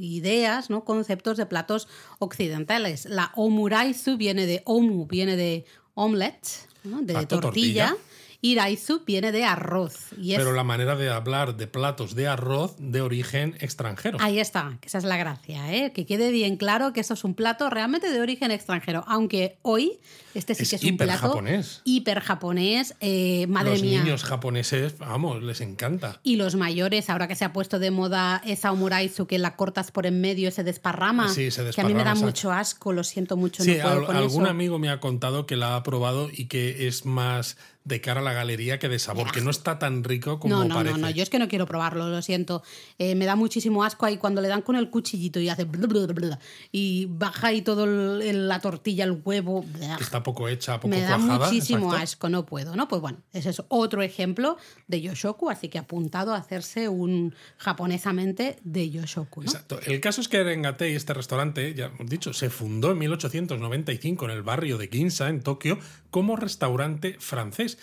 ideas, ¿no? Conceptos de platos occidentales. La omuraisu viene de omu, viene de omelette, ¿no? de tortilla. Y raisu viene de arroz. Y es Pero la manera de hablar de platos de arroz de origen extranjero. Ahí está, que esa es la gracia, ¿eh? que quede bien claro que esto es un plato realmente de origen extranjero, aunque hoy este sí Es que es un plato japonés. hiper japonés, eh, madre Los mía. niños japoneses, vamos, les encanta. Y los mayores, ahora que se ha puesto de moda esa omuraisu que la cortas por en medio y se desparrama, Sí, se que a mí me da desparrama, mucho asco, lo siento mucho, Sí, no puedo al- con algún eso. amigo me ha contado que la ha probado y que es más de cara a la galería que de sabor, que no está tan rico como No, no, parece. no, no, yo es que no quiero probarlo, lo siento. Eh, me da muchísimo asco ahí cuando le dan con el cuchillito y hace bla, y baja ahí todo el- la tortilla, el huevo. Que está poco hecha, poco Me da cuajada. muchísimo exacto. asco, no puedo, ¿no? Pues bueno, ese es otro ejemplo de Yoshoku, así que apuntado a hacerse un japonesamente de Yoshoku, ¿no? Exacto. El caso es que Rengatei, este restaurante, ya hemos dicho, se fundó en 1895 en el barrio de Ginza, en Tokio, como restaurante francés.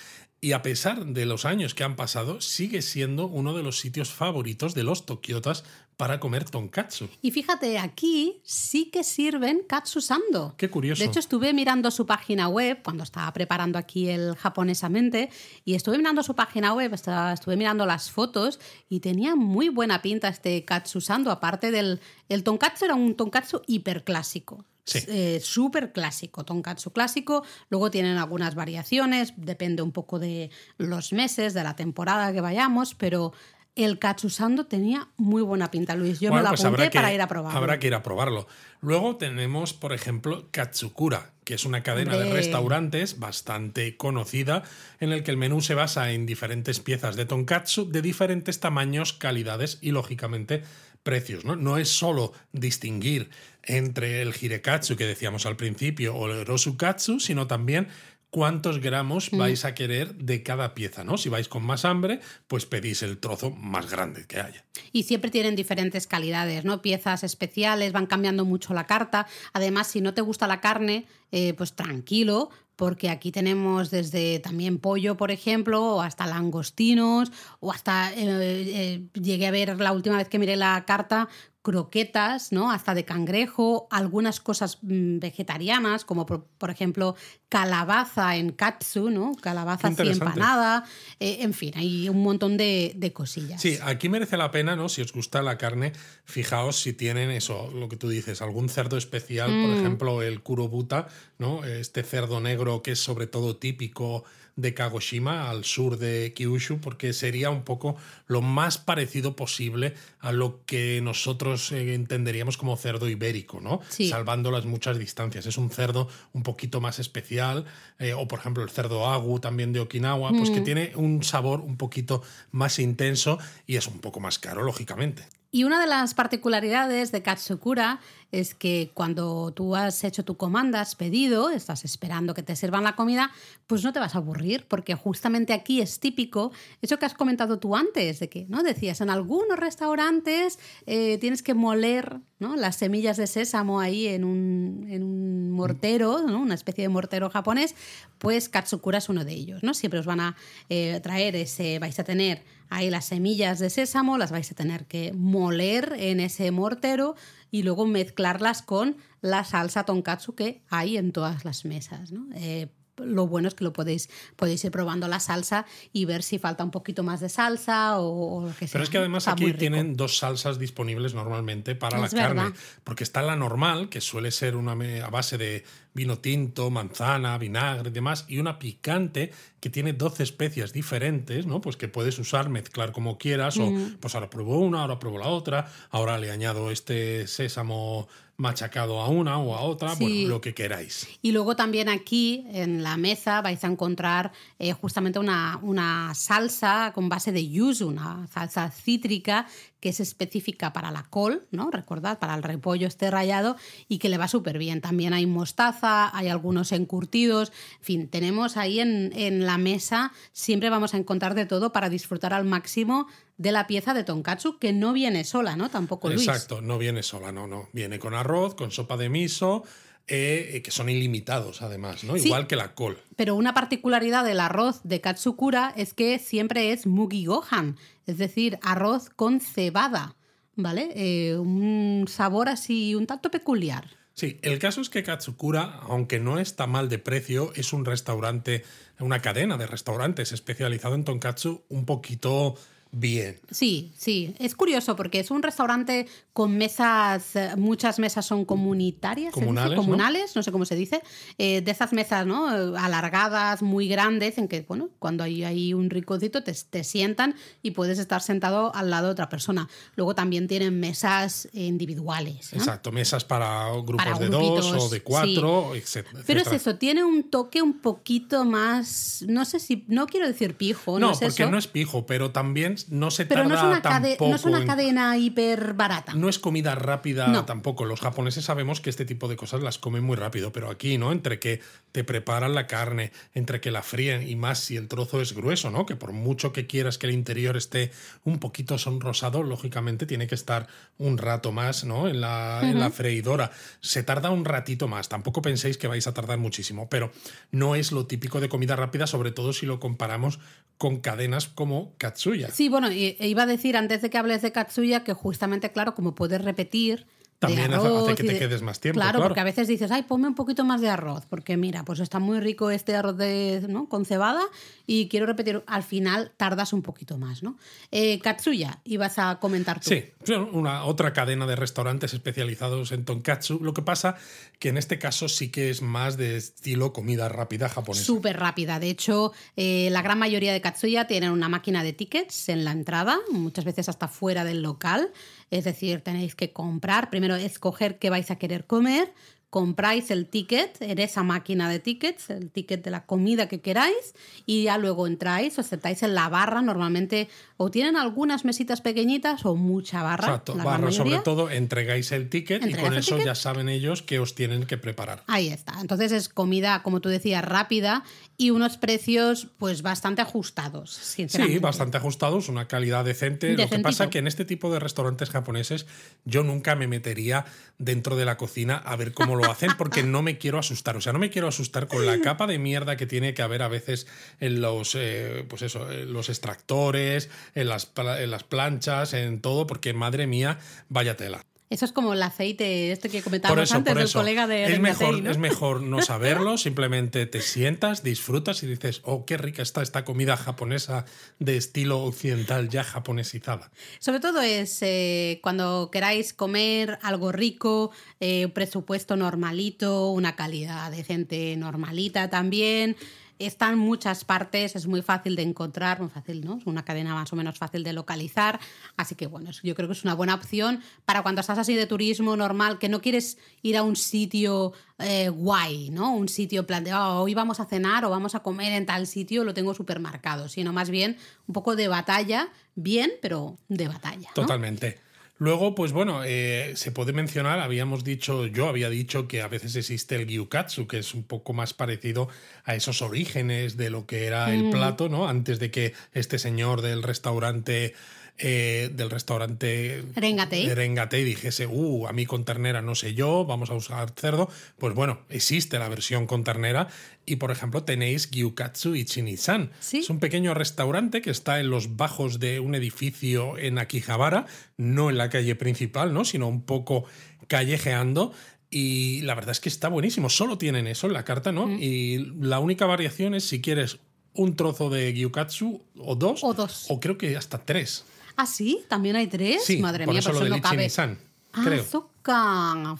Y a pesar de los años que han pasado, sigue siendo uno de los sitios favoritos de los tokiotas para comer tonkatsu. Y fíjate, aquí sí que sirven katsusando. Qué curioso. De hecho, estuve mirando su página web cuando estaba preparando aquí el japonesamente y estuve mirando su página web, estuve mirando las fotos y tenía muy buena pinta este katsusando. Aparte del el tonkatsu, era un tonkatsu hiperclásico. Sí. Eh, súper clásico, tonkatsu clásico. Luego tienen algunas variaciones, depende un poco de los meses, de la temporada que vayamos, pero el katsusando tenía muy buena pinta, Luis. Yo Bueno, me lo pues apunté habrá que- para ir a probarlo. Habrá que ir a probarlo. Luego tenemos, por ejemplo, Katsukura, que es una cadena de restaurantes bastante conocida, en el que el menú se basa en diferentes piezas de tonkatsu de diferentes tamaños, calidades y, lógicamente, precios. No, no es solo distinguir entre el hirekatsu que decíamos al principio o el rosukatsu, sino también cuántos gramos vais a querer de cada pieza, ¿no? Si vais con más hambre, pues pedís el trozo más grande que haya. Y siempre tienen diferentes calidades, ¿no? Piezas especiales, van cambiando mucho la carta. Además, si no te gusta la carne, eh, pues tranquilo, porque aquí tenemos desde también pollo, por ejemplo, o hasta langostinos, o hasta eh, eh, llegué a ver la última vez que miré la carta croquetas, ¿no? Hasta de cangrejo, algunas cosas mm, vegetarianas, como por, por ejemplo calabaza en katsu, ¿no? Calabaza así empanada, eh, en fin, hay un montón de, de cosillas. Sí, aquí merece la pena, ¿no? Si os gusta la carne, fijaos si tienen eso, lo que tú dices, algún cerdo especial, por ejemplo, el kurobuta, ¿no? Este cerdo negro que es sobre todo típico de Kagoshima, al sur de Kyushu, porque sería un poco lo más parecido posible a lo que nosotros eh, entenderíamos como cerdo ibérico, ¿no? Sí. Salvando las muchas distancias. Es un cerdo un poquito más especial, eh, o por ejemplo el cerdo agu también de Okinawa, pues que tiene un sabor un poquito más intenso y es un poco más caro, lógicamente. Y una de las particularidades de Katsukura es que cuando tú has hecho tu comanda, has pedido, estás esperando que te sirvan la comida, pues no te vas a aburrir, porque justamente aquí es típico eso que has comentado tú antes, de que, ¿no? Decías, en algunos restaurantes eh, tienes que moler ¿no? las semillas de sésamo ahí en un, en un mortero, ¿no? una especie de mortero japonés, pues Katsukura es uno de ellos, ¿no? Siempre os van a eh, traer ese, vais a tener ahí las semillas de sésamo, las vais a tener que moler en ese mortero y luego mezclarlas con la salsa tonkatsu que hay en todas las mesas. ¿no? Eh, lo bueno es que lo podéis, podéis ir probando la salsa y ver si falta un poquito más de salsa o, lo que sea. Pero es que además aquí tienen dos salsas disponibles normalmente para la carne. Porque está la normal, que suele ser una a base de vino tinto, manzana, vinagre y demás, y una picante que tiene 12 especias diferentes, ¿no? Pues que puedes usar, mezclar como quieras, o pues ahora pruebo una, ahora pruebo la otra, ahora le añado este sésamo machacado a una o a otra, bueno, lo que queráis. Y luego también aquí en la mesa vais a encontrar eh, justamente una, una, salsa con base de yuzu, una salsa cítrica que es específica para la col, ¿no? Recordad, para el repollo este rallado y que le va súper bien. También hay mostaza, hay algunos encurtidos, en fin, tenemos ahí en, en la mesa, siempre vamos a encontrar de todo para disfrutar al máximo de la pieza de tonkatsu, que no viene sola, ¿no? Tampoco Luis. Exacto, no viene sola, no, no. Viene con arroz, con sopa de miso, eh, que son ilimitados además, ¿no? Igual que la col. Pero una particularidad del arroz de Katsukura es que siempre es mugi gohan, es decir, arroz con cebada, ¿vale? Eh, un sabor así un tanto peculiar. Sí, el caso es que Katsukura, aunque no está mal de precio, es un restaurante, una cadena de restaurantes especializado en tonkatsu un poquito bien. Sí, sí. Es curioso porque es un restaurante con mesas, eh, muchas mesas son comunitarias, comunales, comunales ¿no? sé cómo se dice, eh, de esas mesas ¿no? alargadas, muy grandes, en que, bueno, cuando hay, hay un ricocito te, te, sientan y puedes estar sentado al lado de otra persona. Luego también tienen mesas individuales. Exacto, mesas para grupos de dos o de cuatro, etc. Pero es eso, tiene un toque un poquito más, no sé si, no quiero decir pijo, no, no porque no es pijo, pero también no se Pero tarda no es una, tampoco no es una cadena hiper barata. No es comida rápida tampoco. Los japoneses sabemos que este tipo de cosas las comen muy rápido, pero aquí, ¿no? Entre que te preparan la carne, entre que la fríen y más si el trozo es grueso, ¿no? Que por mucho que quieras que el interior esté un poquito sonrosado, lógicamente tiene que estar un rato más, ¿no? En la, en la freidora. Se tarda un ratito más. Tampoco penséis que vais a tardar muchísimo, pero no es lo típico de comida rápida, sobre todo si lo comparamos con cadenas como Katsuya. Sí, bueno, iba a decir antes de que hables de Katsuya que justamente, claro, como puedes repetir también hace que te quedes más tiempo. Claro, claro, porque a veces dices, ay, ponme un poquito más de arroz, porque mira, pues está muy rico este arroz de, ¿no? con cebada y quiero repetir, al final tardas un poquito más, ¿no? Eh, Katsuya, ibas a comentar tú. Sí, una otra cadena de restaurantes especializados en tonkatsu. Lo que pasa que en este caso sí que es más de estilo comida rápida japonesa. Súper rápida. De hecho, eh, la gran mayoría de Katsuya tienen una máquina de tickets en la entrada, muchas veces hasta fuera del local. Es decir, tenéis que comprar, primero escoger qué vais a querer comer, compráis el ticket en esa máquina de tickets, el ticket de la comida que queráis, y ya luego entráis, os sentáis en la barra. Normalmente o tienen algunas mesitas pequeñitas o mucha barra. Exacto, barra sobre todo, entregáis el ticket y con eso ya saben ellos que os tienen que preparar. Ahí está. Entonces es comida, como tú decías, rápida y unos precios pues bastante ajustados, sinceramente. Sí, bastante ajustados, una calidad decente. Lo que pasa que en este tipo de restaurantes japoneses yo nunca me metería dentro de la cocina a ver cómo lo hacen porque no me quiero asustar. O sea, no me quiero asustar con la capa de mierda que tiene que haber a veces en los, eh, pues eso, los extractores, en las, en las planchas, en todo, porque madre mía, vaya tela. Eso es como el aceite, este que comentábamos antes del colega de es mejor, ¿no? es mejor no saberlo, simplemente te sientas, disfrutas y dices, oh, qué rica está esta comida japonesa de estilo occidental ya japonesizada. Sobre todo es eh, cuando queráis comer algo rico, eh, presupuesto normalito, una calidad decente normalita también está en muchas partes, es muy fácil de encontrar, muy fácil, ¿no? Es una cadena más o menos fácil de localizar. Así que bueno, yo creo que es una buena opción para cuando estás así de turismo normal, que no quieres ir a un sitio eh, guay, ¿no? Un sitio planteado, oh, hoy vamos a cenar o vamos a comer en tal sitio, lo tengo súper marcado, sino más bien un poco de batalla, bien, pero de batalla. Totalmente. Luego, pues bueno, eh, se puede mencionar, habíamos dicho, yo había dicho que a veces existe el gyukatsu, que es un poco más parecido a esos orígenes de lo que era el plato, ¿no? Antes de que este señor del restaurante eh, del restaurante Rengatei. Rengatei dijese, uh, a mí con ternera no sé yo, vamos a usar cerdo. Pues bueno, existe la versión con ternera y por ejemplo tenéis Gyukatsu Ichini-san. Sí. Es un pequeño restaurante que está en los bajos de un edificio en Akihabara, no en la calle principal, ¿no? sino un poco callejeando. Y la verdad es que está buenísimo. Solo tienen eso en la carta, ¿no? Y la única variación es si quieres un trozo de Gyukatsu o dos. O dos. O creo que hasta tres. ¿Ah, sí? ¿También hay tres? Sí, Madre por mía, eso pero lo eso del no cabe. Ichini-san, Ah, creo.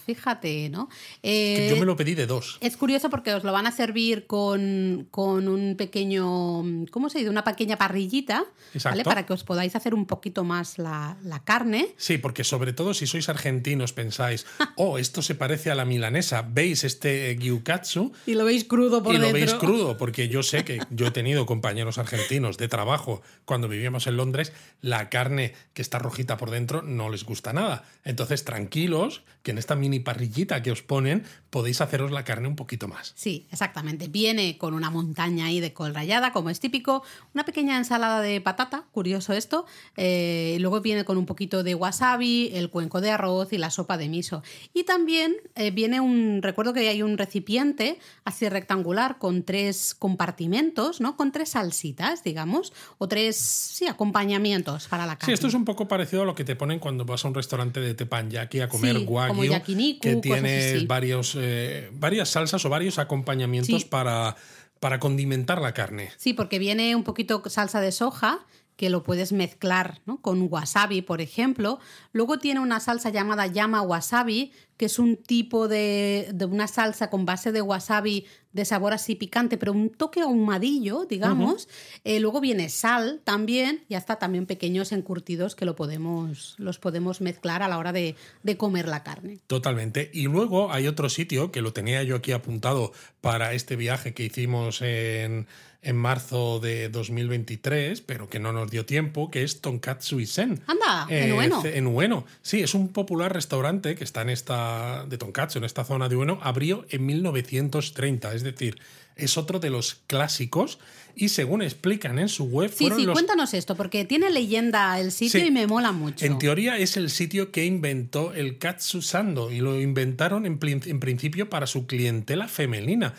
Fíjate, ¿no? Que Eh, yo me lo pedí de dos. Es curioso porque os lo van a servir con, con un pequeño, ¿cómo se dice? Una pequeña parrillita, Exacto. ¿vale? Para que os podáis hacer un poquito más la, la carne. Sí, porque sobre todo si sois argentinos pensáis, oh, esto se parece a la milanesa, veis este eh, gyukatsu Y lo veis crudo por y lo dentro. veis crudo, porque yo sé que yo he tenido compañeros argentinos de trabajo cuando vivíamos en Londres, la carne que está rojita por dentro no les gusta nada. Entonces, tranquilos, que en esta mini parrillita que os ponen podéis haceros la carne un poquito más. Sí, exactamente. Viene con una montaña ahí de col rallada, como es típico, una pequeña ensalada de patata, curioso esto. eh, luego viene con un poquito de wasabi, el cuenco de arroz y la sopa de miso. Y también eh, viene un, recuerdo que hay un recipiente así rectangular con tres compartimentos, ¿no? Con tres salsitas, digamos, o tres, sí, acompañamientos para la Sí, carne. esto es un poco parecido a lo que te ponen cuando vas a un restaurante de teppanyaki a comer Sí, como wagyu, yakiniku, que tiene varios, eh, varias salsas o varios acompañamientos Sí. para, para condimentar la carne. Sí, porque viene un poquito salsa de soja que lo puedes mezclar ¿no? con wasabi, por ejemplo. Luego tiene una salsa llamada llama wasabi, que es un tipo de, de una salsa con base de wasabi de sabor así picante, pero un toque ahumadillo, digamos. Eh, luego viene sal también y hasta también pequeños encurtidos que lo podemos, los podemos mezclar a la hora de, de comer la carne. Totalmente. Y luego hay otro sitio que lo tenía yo aquí apuntado para este viaje que hicimos en, en marzo de 2023, pero que no nos dio tiempo, que es Tonkatsu Isen. Anda, en Ueno. En Ueno. Sí, es un popular restaurante que está en esta de Tonkatsu, en esta zona de Ueno. Abrió en 1930, es decir, es otro de los clásicos y según explican en su web, Sí, sí, los cuéntanos esto, porque tiene leyenda el sitio Sí. y me mola mucho. en teoría es el sitio que inventó el Katsu Sando y lo inventaron en principio para su clientela femenina.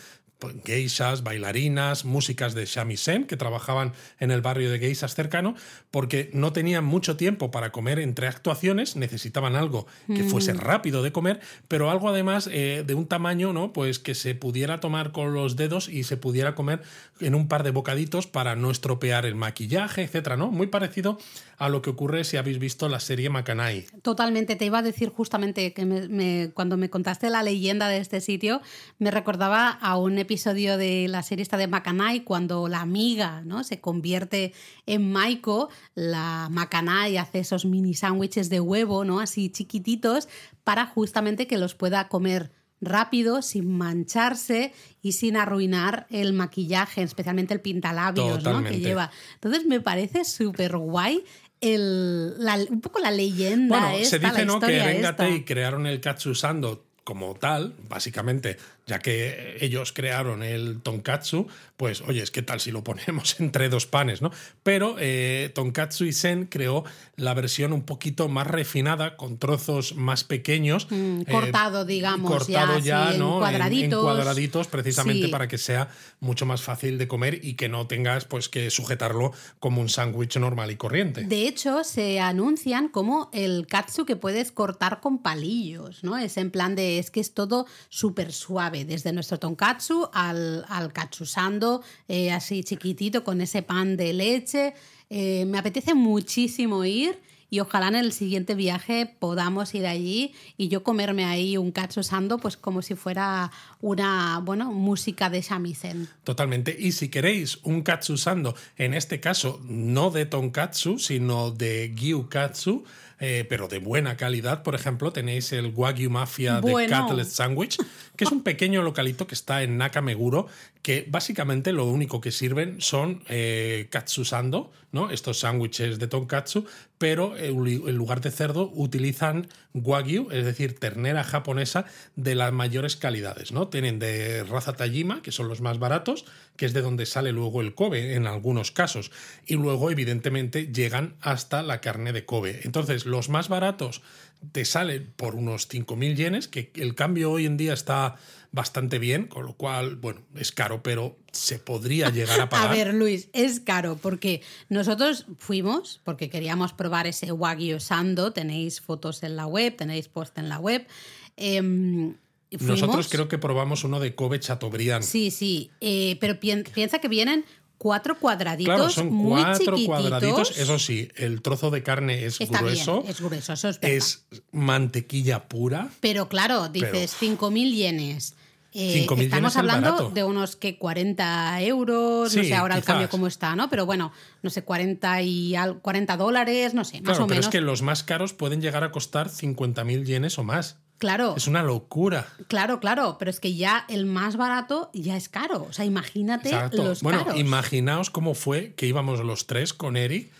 Geishas, bailarinas, músicas de shamisen que trabajaban en el barrio de geishas cercano, porque no tenían mucho tiempo para comer entre actuaciones, necesitaban algo que fuese rápido de comer, pero algo además eh, de un tamaño, ¿no? Pues que se pudiera tomar con los dedos y se pudiera comer en un par de bocaditos para no estropear el maquillaje, etcétera, ¿no? Muy parecido a lo que ocurre si habéis visto la serie Macanay. Totalmente, te iba a decir justamente que me- me- cuando me contaste la leyenda de este sitio, me recordaba a un episodio de la serie esta de Macanay, cuando la amiga ¿no? se convierte en Maiko, la Macanay hace esos mini sándwiches de huevo, ¿no? así chiquititos, para justamente que los pueda comer rápido, sin mancharse y sin arruinar el maquillaje, especialmente el pintalabios ¿no? que lleva. Entonces me parece súper guay el, la- un poco la leyenda Bueno, esta, se dice la ¿no? que Rengatei esta. crearon el katsu sando como tal, básicamente, ya que ellos crearon el tonkatsu, pues oye, es que tal si lo ponemos entre dos panes, ¿no? Pero eh, Tonkatsu Isen creó la versión un poquito más refinada, con trozos más pequeños. Mm, eh, cortado, digamos, cortado ya, en cuadraditos. cuadraditos, precisamente Sí. para que sea mucho más fácil de comer y que no tengas pues que sujetarlo como un sándwich normal y corriente. De hecho, se anuncian como el katsu que puedes cortar con palillos, ¿no? Es en plan de, es que es todo súper suave, desde nuestro tonkatsu al, al katsusando, eh, así chiquitito, con ese pan de leche. Eh, me apetece muchísimo ir y ojalá en el siguiente viaje podamos ir allí y yo comerme ahí un katsusando, pues como si fuera una, bueno, música de shamisen. Totalmente. Y si queréis un katsu sando, en este caso no de tonkatsu, sino de gyukatsu, eh, pero de buena calidad. Por ejemplo, tenéis el Wagyu Mafia de. Cutlet Sandwich, que es un pequeño localito que está en Nakameguro, que básicamente lo único que sirven son eh, katsusando, ¿no? estos sándwiches de tonkatsu, pero eh, en lugar de cerdo utilizan Wagyu, es decir, ternera japonesa de las mayores calidades. ¿no? Tienen de raza Tajima, que son los más baratos, que es de donde sale luego el Kobe en algunos casos. Y luego, evidentemente, llegan hasta la carne de Kobe. Entonces, los más baratos te salen por unos 5.000 yenes, que el cambio hoy en día está bastante bien, con lo cual, bueno, es caro, pero se podría llegar a pagar. A ver, Luis, es caro porque nosotros fuimos porque queríamos probar ese Wagyu Sando. Tenéis fotos en la web, tenéis post en la web. Em, fuimos- Nosotros creo que probamos uno de Kobe Chateaubriand. Sí, sí, eh, pero pien- piensa que vienen cuatro cuadraditos Claro, son muy cuatro chiquititos. cuadraditos. Eso sí, el trozo de carne es Está grueso. bien, es grueso, eso es es mantequilla pura. Pero claro, dices 5.000 yenes. Eh, 5.000 estamos hablando barato. de unos que 40 euros, no sé ahora el quizás. cambio cómo está, ¿no? Pero bueno, no sé, 40, y al- 40 dólares, no sé, más Claro, o pero menos. es que los más caros pueden llegar a costar 50.000 yenes o más. Claro, Es una locura. claro, claro, pero es que ya el más barato ya es caro. O sea, imagínate Exacto. los Bueno, caros. imaginaos cómo fue que íbamos los tres con Eric.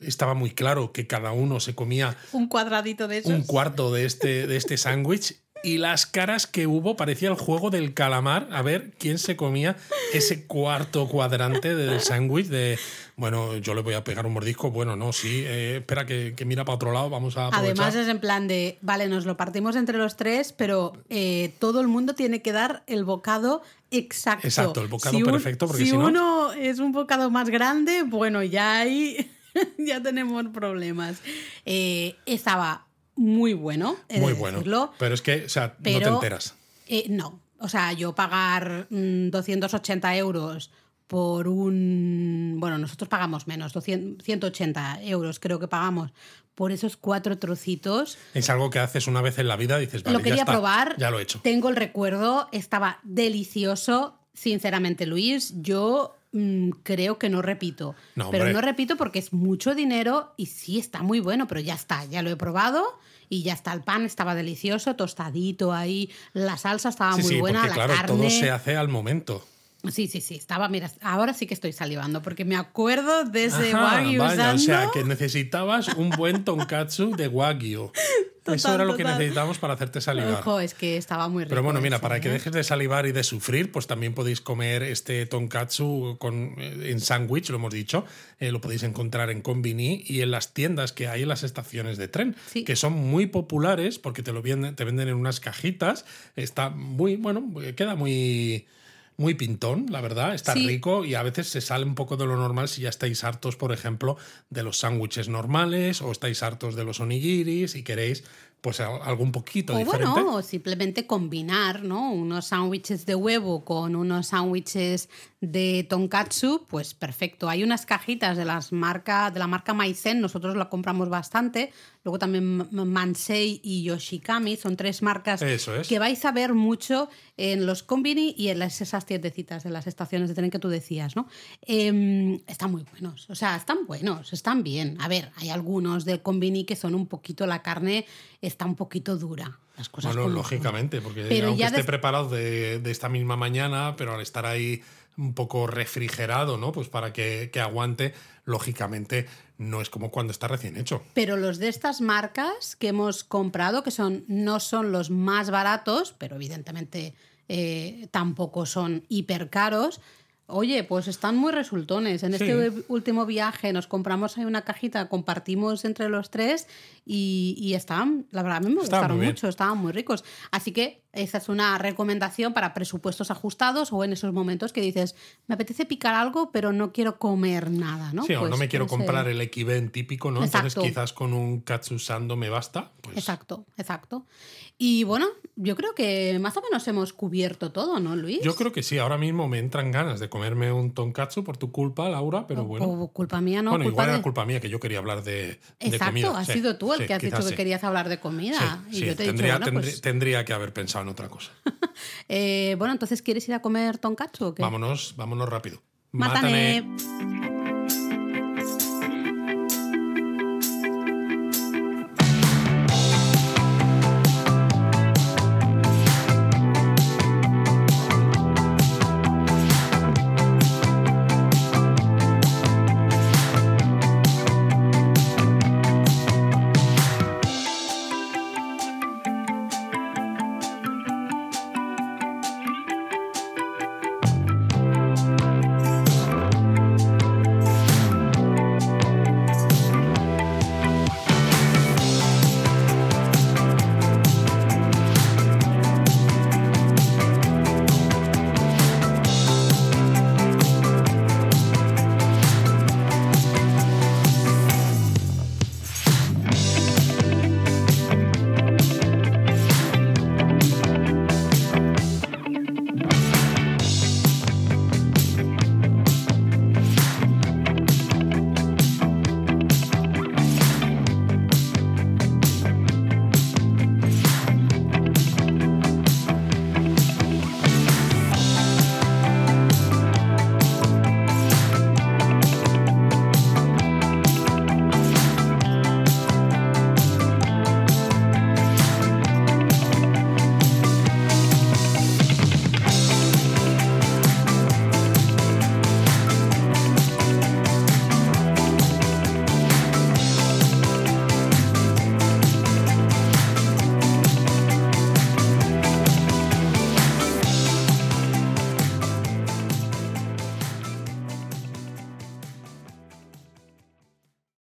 Estaba muy claro que cada uno se comía Un cuadradito de esos. un cuarto de este, de este sándwich y las caras que hubo parecía el juego del calamar a ver quién se comía ese cuarto cuadrante del sándwich de bueno yo le voy a pegar un mordisco bueno no sí eh, espera que, que mira para otro lado vamos a aprovechar Además es en plan de, vale, nos lo partimos entre los tres, pero eh, todo el mundo tiene que dar el bocado exacto. Exacto, el bocado un- perfecto, porque si no- uno es un bocado más grande, bueno, ya ahí ya tenemos problemas. Eh, estaba muy bueno, he de muy bueno decirlo, pero es que o sea no te enteras eh, no, o sea, yo pagar mm, 280 euros por un... Bueno, nosotros pagamos menos, 200, 180 euros creo que pagamos por esos cuatro trocitos. es algo que haces una vez en la vida dices vale lo ya quería está, probar. ya lo he hecho Tengo el recuerdo, estaba delicioso. Sinceramente, Luis, yo mm, creo que no repito. No, pero no repito porque es mucho dinero y sí está muy bueno, pero ya está, ya lo he probado y ya está. El pan estaba delicioso, tostadito ahí, la salsa estaba sí muy sí buena, porque la claro carne. todo se hace al momento Sí, sí, sí, estaba, mira, ahora sí que estoy salivando porque me acuerdo de ese Ajá, wagyu vaya, o sea que necesitabas un buen tonkatsu de wagyu eso era lo que necesitábamos para hacerte salivar Ojo, es que estaba muy rico. Pero bueno, mira, ese, para que ¿eh? dejes de salivar y de sufrir, pues también podéis comer este tonkatsu con, eh, en sándwich, lo hemos dicho. Eh, lo podéis encontrar en Convini y en las tiendas que hay en las estaciones de tren, Sí. que son muy populares porque te lo venden, te venden en unas cajitas. Está muy, bueno, queda muy muy pintón, la verdad, está Sí. rico y a veces se sale un poco de lo normal si ya estáis hartos, por ejemplo, de los sándwiches normales o estáis hartos de los onigiris y queréis pues algo un poquito O diferente. bueno, o simplemente combinar, ¿no? Unos sándwiches de huevo con unos sándwiches de tonkatsu, pues perfecto. Hay unas cajitas de las marca, de la marca Maizen, nosotros la compramos bastante. Luego también Mansei y Yoshikami, son tres marcas Eso es. que vais a ver mucho en los combini y en las, esas tiendecitas de las estaciones de tren que tú decías, ¿no? Em, están muy buenos, o sea, están buenos, están bien. A ver, hay algunos de combini que son un poquito, la carne está un poquito dura. Las cosas Bueno, lógicamente, porque Pero aunque esté preparado de, de esta misma mañana, pero al estar ahí un poco refrigerado, ¿no? Pues para que, que aguante, lógicamente no es como cuando está recién hecho. Pero los de estas marcas que hemos comprado, que son, no son los más baratos, pero evidentemente eh, tampoco son hiper caros, oye, pues están muy resultones. En este último viaje nos compramos ahí una cajita, compartimos entre los tres y, y estaban, la verdad, a mí me gustaron mucho, estaban muy ricos. Así que esa es una recomendación para presupuestos ajustados o en esos momentos que dices, me apetece picar algo, pero no quiero comer nada, ¿no? sí, o Pues no me quiero comprar el equiven típico, ¿no? Exacto. Entonces quizás con un katsusando me basta. Pues, Exacto, exacto. Y bueno, yo creo que más o menos hemos cubierto todo, ¿no, Luis? Yo creo que sí, ahora mismo me entran ganas de comerme un tonkatsu por tu culpa, Laura, pero bueno. O culpa mía, ¿no? bueno, culpa igual de... era culpa mía que yo quería hablar de, de Exacto, comida. has Sí, sido tú el sí, que has dicho que sí. querías hablar de comida. Y yo te he tendría, dicho, bueno, pues, tendría que haber pensado en otra cosa. eh, bueno, entonces, ¿quieres ir a comer tonkatsu o qué? Vámonos, vámonos rápido. Mátane. Mátane.